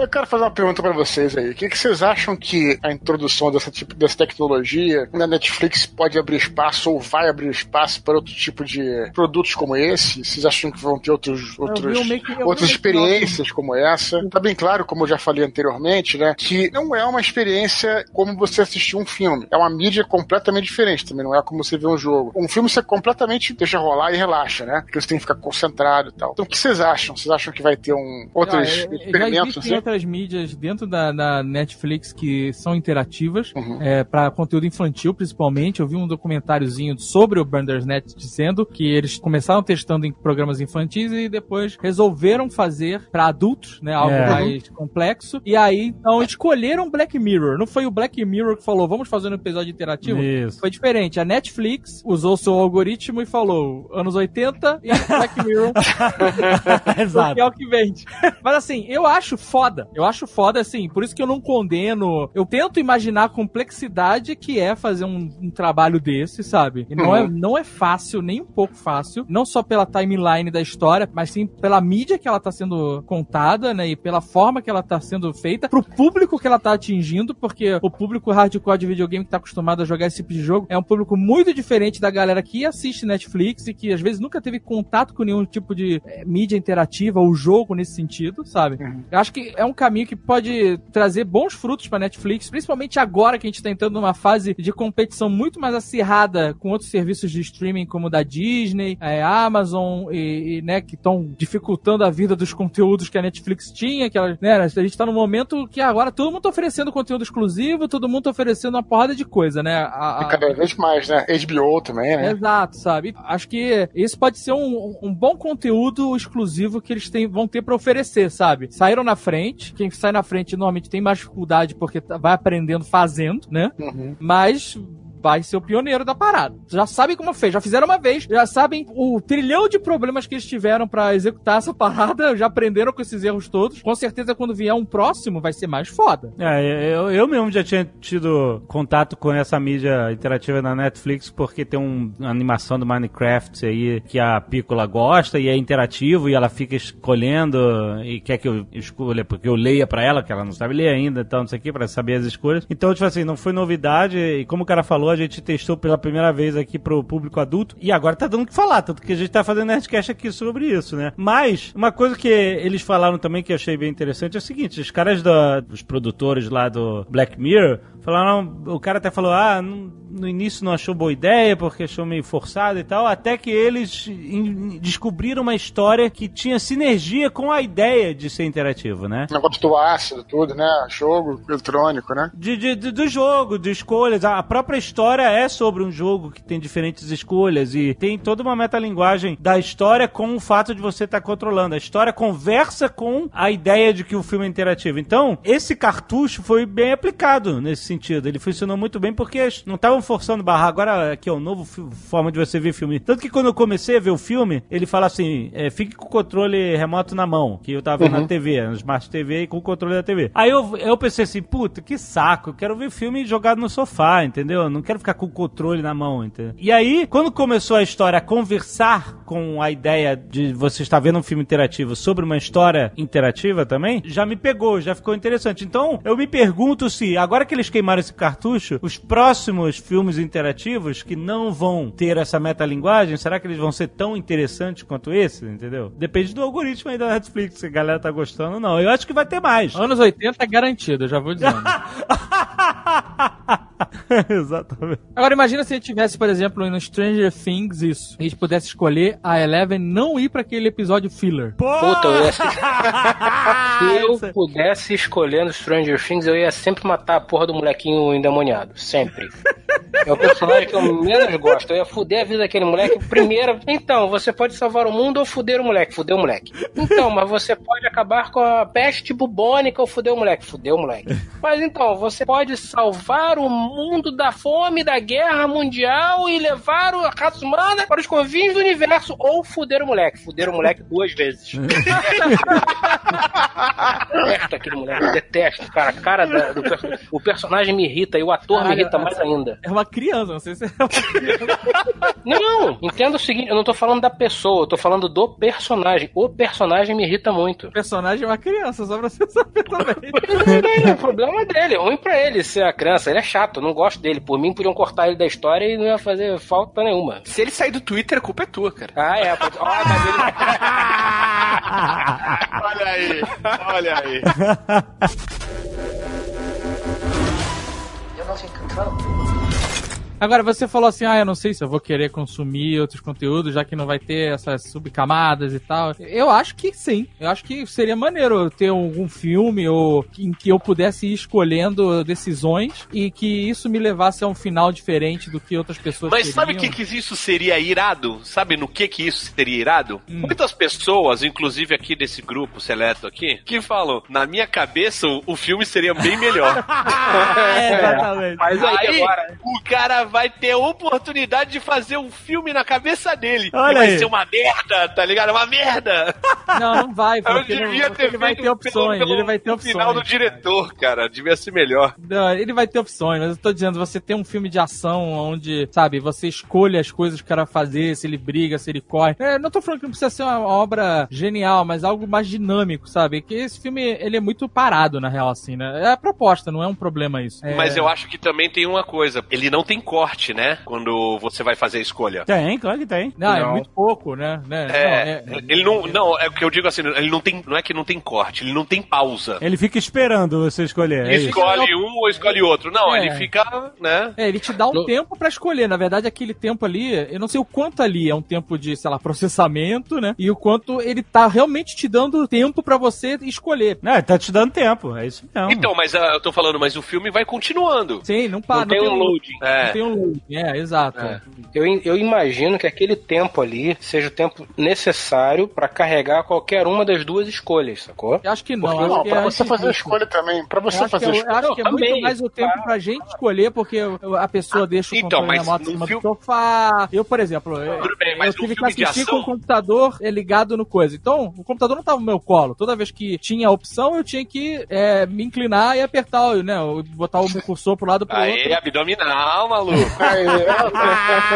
Eu quero fazer uma pergunta pra vocês aí. O que, que vocês acham que a introdução dessa tipo dessa tecnologia na Netflix pode abrir espaço ou vai abrir espaço para outro tipo de produtos como esse? Vocês acham que vão ter outros, outros, outras experiências como essa? Tá bem claro, como eu já falei anteriormente, né? Que não é uma experiência como você assistir um filme. É uma mídia completamente diferente também. Não é como você vê um jogo. Um filme você completamente deixa rolar e relaxa, né? Porque você tem que ficar concentrado e tal. Então o que vocês acham? Vocês acham que vai ter um outros Ah, é- é- experimentos? Assim? Outras mídias dentro da, da Netflix que são interativas, Uhum. é, para conteúdo infantil principalmente. Eu vi um documentáriozinho sobre o Bandersnatch dizendo que eles começaram testando em programas infantis e depois resolveram fazer para adultos, né, algo É. mais complexo. E aí então escolheram Black Mirror. Não foi o Black Mirror que falou, vamos fazer um episódio interativo? Isso. Foi diferente. A Netflix usou seu algoritmo e falou anos 80 e Black Mirror Exato. porque é o que vende. Mas assim, eu acho foda. Eu acho foda, assim, por isso que eu não condeno. Eu tento imaginar a complexidade que é fazer um, um trabalho desse, sabe? E não, é, não é fácil, nem um pouco fácil. Não só pela timeline da história, mas sim pela mídia que ela tá sendo contada, né? E pela forma que ela tá sendo feita, pro público que ela tá atingindo, porque o público hardcore de videogame que tá acostumado a jogar esse tipo de jogo é um público muito diferente da galera que assiste Netflix e que às vezes nunca teve contato com nenhum tipo de eh, mídia interativa ou jogo nesse sentido, sabe? Eu acho que é um caminho que pode trazer bons frutos pra Netflix, principalmente agora que a gente tá entrando numa fase de competição muito mais acirrada com outros serviços de streaming como o da Disney, a Amazon e, e, né, que estão dificultando a vida dos conteúdos que a Netflix tinha, que ela, né, a gente tá num momento que agora todo mundo tá oferecendo conteúdo exclusivo, todo mundo tá oferecendo uma porrada de coisa, né? A- a- E cada vez mais, né? HBO também, né? Exato, sabe? Acho que esse pode ser um, um bom conteúdo exclusivo que eles têm, vão ter pra oferecer, sabe? Saíram na frente, frente. Quem sai na frente normalmente tem mais dificuldade porque tá- vai aprendendo fazendo, né? Mas vai ser o pioneiro da parada. Já sabem como fez, já fizeram uma vez, já sabem o trilhão de problemas que eles tiveram pra executar essa parada, já aprenderam com esses erros todos. Com certeza quando vier um próximo vai ser mais foda. É, eu, eu mesmo já tinha tido contato com essa mídia interativa na Netflix porque tem um- uma animação do Minecraft aí que a Piccola gosta e é interativo e ela fica escolhendo e quer que eu escolha, porque eu leia pra ela, que ela não sabe ler ainda, então não sei o que, pra saber as escolhas. Então, tipo assim, não foi novidade e como o cara falou, a gente testou pela primeira vez aqui pro público adulto e agora tá dando o que falar, tanto que a gente tá fazendo Nerdcast aqui sobre isso, né? Mas, uma coisa que eles falaram também que eu achei bem interessante é o seguinte, os caras da- dos produtores lá do Black Mirror falaram, o cara até falou, ah, no início não achou boa ideia porque achou meio forçado e tal, até que eles descobriram uma história que tinha sinergia com a ideia de ser interativo, né? Negócio do ácido, tudo, né? Jogo eletrônico, né? De- de- do jogo, de escolhas. A própria história é sobre um jogo que tem diferentes escolhas e tem toda uma metalinguagem da história com o fato de você estar controlando. A história conversa com a ideia de que o filme é interativo. Então, esse cartucho foi bem aplicado nesse sentido. Ele funcionou muito bem porque não estavam forçando barra. Agora aqui é o novo forma de você ver filme. Tanto que quando eu comecei a ver o filme, ele fala assim: é, fique com o controle remoto na mão, que eu tava vendo na TV, no Smart TV e com o controle da TV. Aí eu, eu pensei assim, puta, que saco, eu quero ver filme jogado no sofá, entendeu? Eu não quero ficar com o controle na mão, entendeu? E aí, quando começou a história a conversar com a ideia de você estar vendo um filme interativo sobre uma história interativa também, já me pegou, já ficou interessante. Então, eu me pergunto se, agora que eles queimaram esse cartucho, os próximos filmes interativos que não vão ter essa metalinguagem, será que eles vão ser tão interessantes quanto esse, entendeu? Depende do algoritmo aí da Netflix, se a galera tá gostando ou não. Eu acho que vai ter mais. Anos 80 é garantido, eu já vou dizendo. Agora imagina se a gente tivesse, por exemplo, no Stranger Things isso. A gente pudesse escolher a Eleven não ir pra aquele episódio filler. Puta, eu ia... Se eu pudesse escolher no Stranger Things, eu ia sempre matar a porra do molequinho endemoniado. Sempre. É o personagem que eu menos gosto. Eu ia fuder a vida daquele moleque primeiro. Então, você pode salvar o mundo ou fuder o moleque. Fuder o moleque. Então, mas você pode acabar com a peste bubônica ou fuder o moleque. Fuder o moleque. Mas então, você pode salvar o mundo da fome, da guerra mundial e levar a raça humana para os confins do universo ou fuder o moleque. Fuder o moleque duas vezes. detesto aquele moleque, detesto, cara. A cara da- do o personagem me irrita e o ator me irrita mais ainda. É uma criança, não sei se é uma criança. Não, entenda o seguinte, eu não tô falando da pessoa, eu tô falando do personagem. O personagem me irrita muito. O personagem é uma criança, só pra você saber também. É o problema dele, é ruim pra ele ser a criança. Ele é chato, eu não gosto dele. Por mim, podiam cortar ele da história e não ia fazer falta nenhuma. Se ele sair do Twitter, a culpa é tua, cara. Ah, é. Pode... Ah, mas ele... Olha aí, olha aí. You're not in control. Agora, você falou assim, ah, eu não sei se eu vou querer consumir outros conteúdos, já que não vai ter essas subcamadas e tal. Eu acho que sim. Eu acho que seria maneiro ter algum filme ou em que eu pudesse ir escolhendo decisões e que isso me levasse a um final diferente do que outras pessoas Mas sabe o que, queriam. que isso seria irado? Sabe no que que isso seria irado? Hum. Muitas pessoas, inclusive aqui desse grupo seleto aqui, que falam, na minha cabeça o, o filme seria bem melhor. É, exatamente. Mas aí, Aí agora... o cara vai ter a oportunidade de fazer um filme na cabeça dele. Olha e vai aí. ser uma merda, tá ligado? Uma merda! Não, não vai, Eu porque, não- devia porque ter ele vai ter opções, pelo- ele vai ter pelo opções. final do diretor, cara. Devia ser melhor. Não, ele vai ter opções, mas eu tô dizendo, você tem um filme de ação onde, sabe, você escolhe as coisas que o cara fazer, se ele briga, se ele corre. É, não tô falando que não precisa ser uma obra genial, mas algo mais dinâmico, sabe? Que esse filme, ele é muito parado, na real, assim, né? É a proposta, não é um problema isso. É... Mas eu acho que também tem uma coisa. Ele não tem corte, né? Quando você vai fazer a escolha. Tem, claro que tem. Não, é Não. muito pouco, né? né? É, Não, é- ele não, não, é o que eu digo assim, ele não tem, não é que não tem corte, ele não tem pausa. Ele fica esperando você escolher. é isso. escolhe um ou escolhe outro. Não, É. ele fica, né? É, ele te dá um No- tempo pra escolher. Na verdade, aquele tempo ali, eu não sei o quanto ali é um tempo de, sei lá, processamento, né? E o quanto ele tá realmente te dando tempo pra você escolher. Não, ele tá te dando tempo, é isso mesmo. Então, mas ah, eu tô falando, mas o filme vai continuando. Sim, não para. Não tem um loading. É. Não tem um É, exato. Eu, eu imagino que aquele tempo ali seja o tempo necessário pra carregar qualquer uma das duas escolhas, sacou? Eu acho que não. Porque, não, pra é você antes fazer a disso. escolha também. Pra Eu você acho que, fazer a é, eu escolha. acho que é muito também, mais o tempo claro. pra gente escolher, porque a pessoa deixa o então, controle mas remoto em cima do filme- sofá. Eu, por exemplo, eu, Tudo bem, mas eu tive que assistir ação- com o computador é, ligado no coisa. Então, o computador não tava no meu colo. Toda vez que tinha a opção, eu tinha que é, me inclinar e apertar, o- né, botar o meu cursor pro lado pro Aê, outro. abdominal, maluco.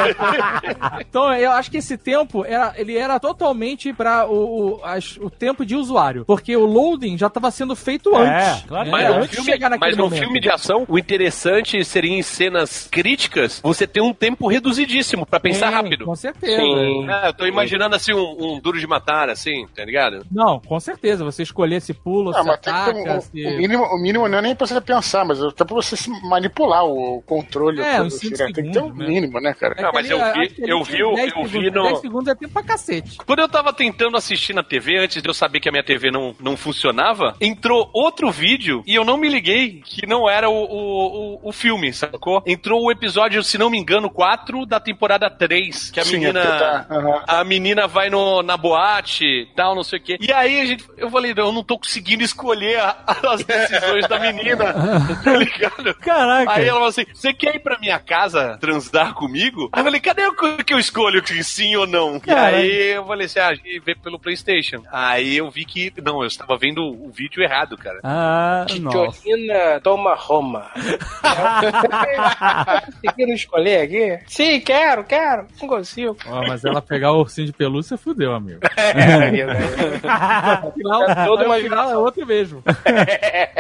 Então, eu acho que esse tempo, era, ele era totalmente para o, o, as- o tempo de usuário. Porque o loading já estava sendo feito É, antes. claro que Mas, É, no antes filme, chegar naquele mas no momento. filme de ação, o interessante seria em cenas críticas você ter um tempo reduzidíssimo pra pensar Sim, rápido. Com certeza. Sim. É, eu tô imaginando assim um, um duro de matar, assim, tá ligado? Não, com certeza. Você escolher se pula, Ah, se ataca, um- se... o, mínimo, o mínimo não é nem pra você pensar, mas até pra você se manipular o controle. É, todo, assim, né? Tem que ter um segundos, né? mínimo, né, cara? É Não, mas ali, eu vi- eu vi o- 10 eu vi segundos. no- 10 segundos é tempo pra cacete. Quando eu tava tentando assistir na TV, antes de eu saber que a minha TV não, não funcionava, entrou outro vídeo e eu não me liguei que não era o, o, o, o filme, sacou? Entrou o episódio, se não me engano, 4 da temporada 3, que a Sim, menina... é tá, aham. A menina vai no, na boate, tal, não sei o quê. E aí a gente, eu falei, eu não tô conseguindo escolher a- as decisões da menina, tá ligado? Caraca. Aí ela falou assim: você quer ir pra minha casa transar comigo? Aí eu falei, cadê o que eu escolho que sim ou não? Caralho. E aí eu falei assim: ah, a gente vê pelo Playstation. Aí eu vi que. Não, eu estava vendo o vídeo errado, cara. Ah, nossa. Titiolina toma Roma. Conseguiram escolher aqui? Sim, quero, quero. Não consigo. Ó, mas ela pegar o ursinho de pelúcia, fudeu, amigo. É, amigo. No final, Tá toda aí uma final é outro mesmo.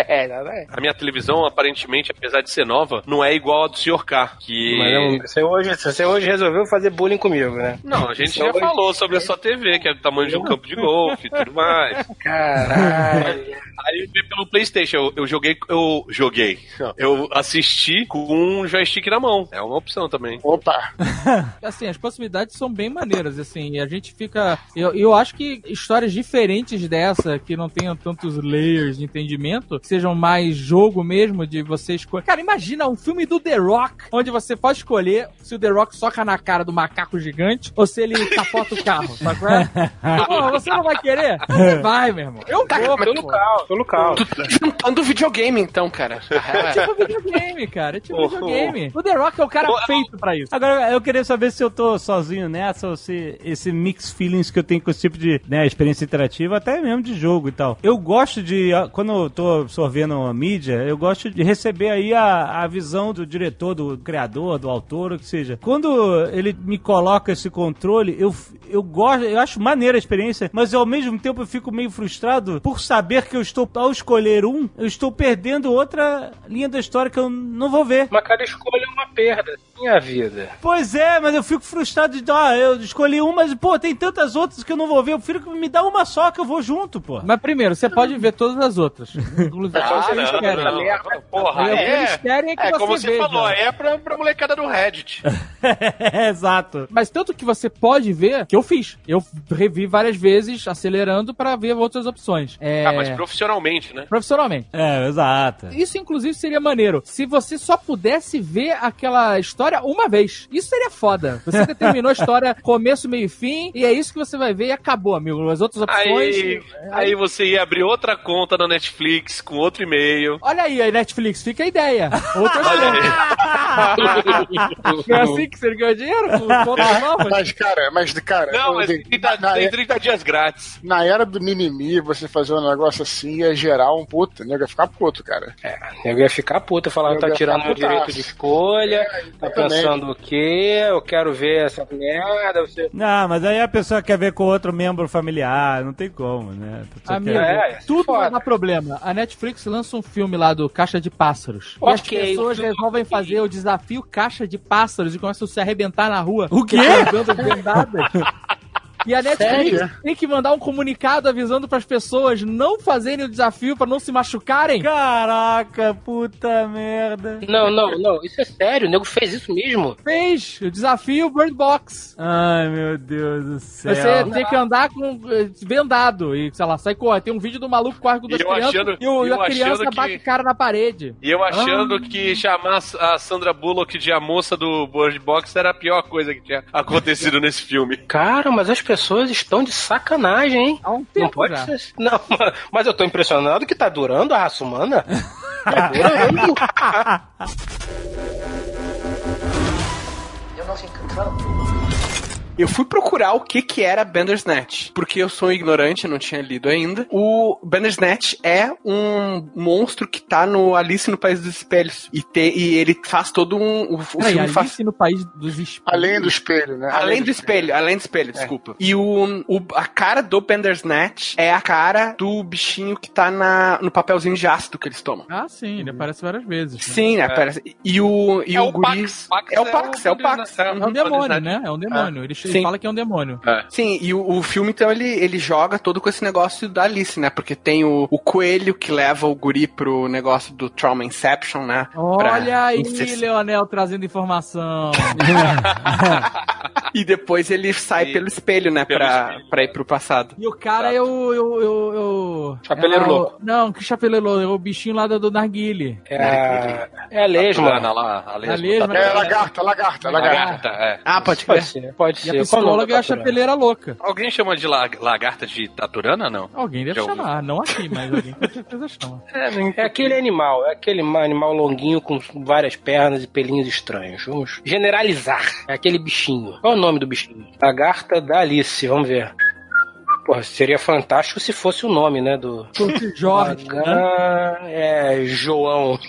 É, não é? A minha televisão, aparentemente, apesar de ser nova, não é igual a do Sr. K. Que. Mas é você, hoje, você hoje resolveu fazer bullying comigo, né? Não, a gente Isso já hoje- falou sobre a sua TV, que é do tamanho de um campo de golfe e tudo mais. Caralho. Aí eu vi pelo Playstation, eu, eu joguei, eu joguei, eu assisti com um joystick na mão. É uma opção também. Opa! Assim, as possibilidades são bem maneiras, assim, e a gente fica... Eu, eu acho que histórias diferentes dessa, que não tenham tantos layers de entendimento, que sejam mais jogo mesmo, de você escolher... Cara, imagina um filme do The Rock, onde você pode escolher se o The Rock soca na cara do macaco gigante ou se ele capota o carro, qual é? Pô, você não vai querer? Você vai, meu irmão. Eu Tá, vou, mas pô. tu local, tô local. Tu tá juntando videogame, então, cara. É tipo videogame, cara. É tipo videogame. O The Rock é o cara feito pra isso. Agora, eu queria saber se eu tô sozinho nessa ou se esse mix feelings que eu tenho com esse tipo de né, experiência interativa, até mesmo de jogo e tal. Eu gosto de, quando eu tô absorvendo a mídia, eu gosto de receber aí a, a visão do diretor, do criador, do autor, o que seja. Quando ele me coloca esse controle, eu, eu gosto, eu acho maneira a experiência, mas ao mesmo tempo eu fico meio frustrado por saber que eu estou, ao escolher um, eu estou perdendo outra linha da história que eu não vou ver. Mas cada escolha é uma perda. Minha vida. Pois é, mas eu fico frustrado de, ah, eu escolhi uma, mas, pô, tem tantas outras que eu não vou ver. Eu prefiro que me dá uma só que eu vou junto, pô. Mas primeiro, você pode ver todas as outras. Inclusive, Ah, se eles não, querem. não. Porra, O que é, eles querem é que é você como você veja. falou, é pra, pra molecada do Reddit. é, exato. Mas tanto que você pode ver, que eu fiz. Eu revi várias vezes, acelerando pra ver outras opções. É... Ah, mas profissionalmente, né? Profissionalmente. É, exato. Isso, inclusive, seria maneiro. Se você só pudesse ver aquela história uma vez. Isso seria foda. Você determinou a história começo, meio e fim, e é isso que você vai ver e acabou, amigo. As outras opções. Aí, aí você ia abrir outra conta na Netflix com outro e-mail. Olha aí, aí, Netflix, fica a ideia. Contas. Não é assim que você ganhou dinheiro? Com? Mas, cara, mas, cara. Não, mas tem 30, na, tem 30 dias grátis. na era do mimimi, você fazer um negócio assim ia gerar um puto, né? Ia ficar puto, cara. Eu ia ficar puto, eu falava, Eu tá tirando meu direito de escolha, tá exatamente. Pensando o quê? Eu quero ver essa merda. Você... Não, mas aí a pessoa quer ver com outro membro familiar, não tem como, né? Amigo, É, tudo foda. dar problema. A Netflix lança um filme lá do Caixa de Pássaros. e as pessoas ok. resolvem fazer o desafio Caixa de Pássaros e começam a se arrebentar na rua. O quê? Bendadas. E a Netflix Sério? tem que mandar um comunicado avisando pras pessoas não fazerem o desafio pra não se machucarem. Caraca, puta merda. Não, não, não. Isso é sério. O nego fez isso mesmo. Fez o desafio Bird Box. Ai, meu Deus do céu. Você tem que andar com eh, vendado e, sei lá, sai correndo. Tem um vídeo do maluco com duas E eu crianças achando- e, o- eu a criança que- bate cara na parede. E eu achando Ah. que chamar a Sandra Bullock de a moça do Bird Box era a pior coisa que tinha acontecido nesse filme. Cara, mas as pessoas estão de sacanagem, hein? Há um Não tempo pode já. ser. Não, mas- mas eu tô impressionado que tá durando a raça humana. Tá durando. You're not in control. Eu fui procurar o que que era Bandersnatch, porque eu sou um ignorante, eu não tinha lido ainda. O Bandersnatch é um monstro que tá no Alice no País dos Espelhos. E, te- e ele faz todo um... O, o Peraí, filme faz... Alice no País dos Espelhos. Além do espelho, né? Além do espelho, além do espelho, desculpa. E o, o- a cara do Bandersnatch é a cara do bichinho que tá na, no papelzinho de ácido que eles tomam. Ah, sim, ele aparece várias vezes. né? Sim, né? parece- E o, e É o o. Pax. Pax É o Pax, é o Pax. É É um demônio, né? É um demônio. Ele Sim. fala que é um demônio. Sim, e o, o filme, então, ele, ele joga todo com esse negócio da Alice, né? Porque tem o, o coelho que leva o guri pro negócio do Trauma Inception, né? Olha aí, Pra- Leonel, trazendo informação. E depois ele sai E- pelo espelho, né? pelo pra, espelho. pra ir pro passado. E o cara é o. é o- é o- é o- Chapeleiro é o- louco. Não, que chapeleiro louco? É o bichinho lá do, do Narguile. É a, é a lesma. Taturana lá, a lesma. A lesma. É, lagarta, lagarta, lagarta. Lagarta, é. Ah, pode Pode ser, pode E ser. Nome psicóloga é da a chapeleira louca. Alguém chama de la- lagarta de Taturana, não? Alguém deve ouvi. chamar, não aqui, mas alguém com certeza chama. É aquele animal, é aquele ma- animal longuinho com várias pernas e pelinhos estranhos. Vamos generalizar. É aquele bichinho. Qual é o nome do bichinho? Lagarta da Alice, vamos ver. Porra, seria fantástico se fosse o nome, né? Do. Jorge, né? É, João.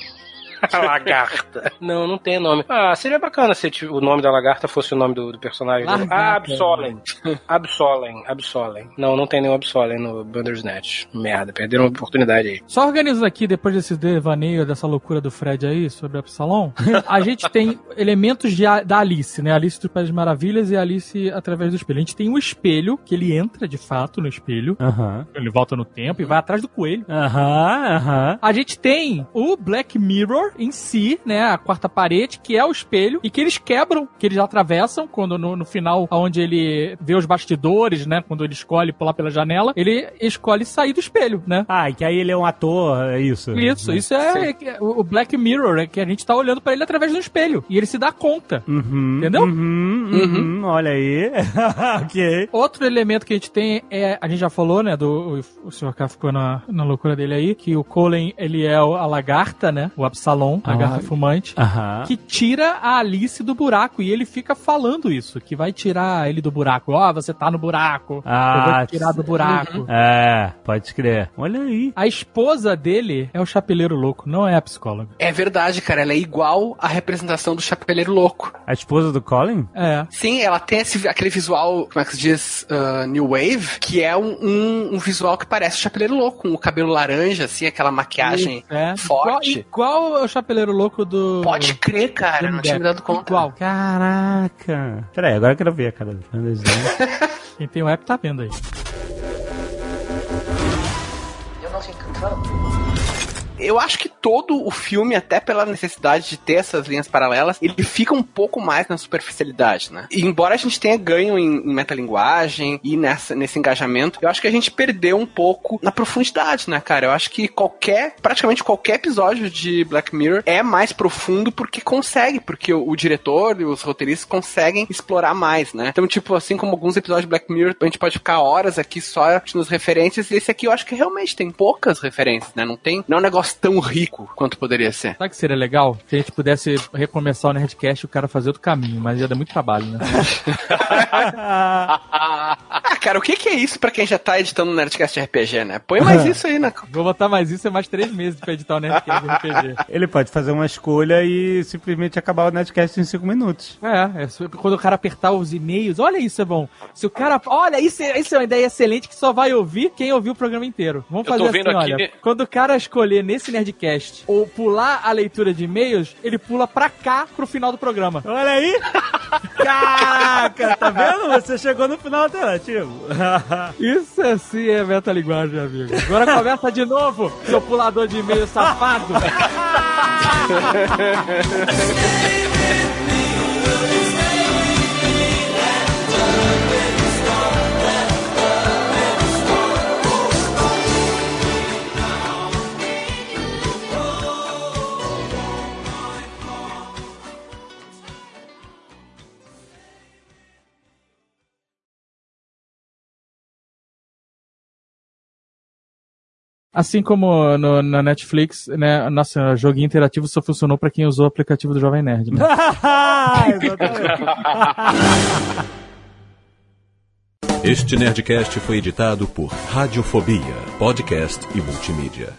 lagarta. Não, não tem nome. Ah, seria bacana se o nome da lagarta fosse o nome do, do personagem. Lagarta. Ah, Absolem. Absolem, Absolem. Não, não tem nenhum Absolem no Bandersnatch. Merda, perderam uma oportunidade aí. Só organizando aqui, depois desse devaneio, dessa loucura do Fred aí, sobre Absalom, a gente tem elementos de a- da Alice, né? Alice do País das Maravilhas e Alice através do espelho. A gente tem um espelho, que ele entra de fato no espelho, Aham. ele volta no tempo e vai atrás do coelho. Aham, aham. A gente tem o Black Mirror em si, né? A quarta parede, que é o espelho, e que eles quebram, que eles atravessam, quando no, no final, onde ele vê os bastidores, né? Quando ele escolhe pular pela janela, ele escolhe sair do espelho, né? Ah, e que aí ele é um ator, é isso. Isso, isso é, é o Black Mirror, é que a gente tá olhando pra ele através do espelho. E ele se dá conta. Uhum, Entendeu? Uhum, uhum, olha aí. ok. Outro elemento que a gente tem é, a gente já falou, né, do o, o Sr. K ficou na, na loucura dele aí, que o Colin, ele é o- a lagarta, né, o Absalom, a Ah. lagarta fumante, Aham. que tira a Alice do buraco, e ele fica falando isso, que vai tirar ele do buraco. Ó, você tá no buraco, eu vou Ah, te tirar do buraco. É, pode crer. Olha aí. A esposa dele é o chapeleiro louco, não é a psicóloga. É verdade, cara. Ela é igual à representação do Chapeleiro Louco. A esposa do Colin? É. Sim, ela tem esse, aquele visual, como é que se diz? Ah, New Wave, que é um, um, um visual que parece o Chapeleiro Louco, com o cabelo laranja, assim, aquela maquiagem É. forte. Igual, igual o chapeleiro louco do. Pode crer, cara. Não tinha me dado conta. Igual. Caraca. Peraí, agora eu quero ver a cara do. Quem tem o app tá vendo aí. You're not in control. Eu acho que todo o filme, até pela necessidade de ter essas linhas paralelas, ele fica um pouco mais na superficialidade, né? E embora a gente tenha ganho em, em metalinguagem e nessa, nesse engajamento, eu acho que a gente perdeu um pouco na profundidade, né, cara? Eu acho que qualquer, praticamente qualquer episódio de Black Mirror é mais profundo porque consegue, porque o, o diretor e os roteiristas conseguem explorar mais, né? Então, tipo, assim como alguns episódios de Black Mirror, a gente pode ficar horas aqui só nos referências, e esse aqui eu acho que realmente tem poucas referências, né? Não tem, não é um negócio tão rico quanto poderia ser. Sabe que seria legal? Se a gente pudesse recomeçar o Nerdcast e o cara fazer outro caminho, mas ia dar muito trabalho, né? Cara, o que, que é isso pra quem já tá editando Nerdcast RPG, né? Põe mais isso aí na. Vou botar mais isso, é mais três meses pra editar o Nerdcast RPG. Ele pode fazer uma escolha e simplesmente acabar o Netcast em 5 minutos. É, é quando o cara apertar os e-mails, olha isso é bom. Se o cara, olha, isso é, isso é uma ideia excelente que só vai ouvir quem ouviu o programa inteiro. Vamos fazer assim, aqui- olha, quando o cara escolher nesse Nerdcast ou pular a leitura de e-mails, ele pula pra cá pro final do programa. Olha aí! Caraca, tá vendo? Você chegou no final alternativo. Isso é sim é metalinguagem, amigo. Agora começa de novo, seu pulador de e-mail safado. Assim como no- na Netflix, né, nosso joguinho interativo só funcionou pra quem usou o aplicativo do Jovem Nerd, né? Este Nerdcast foi editado por Radiofobia, podcast e multimídia.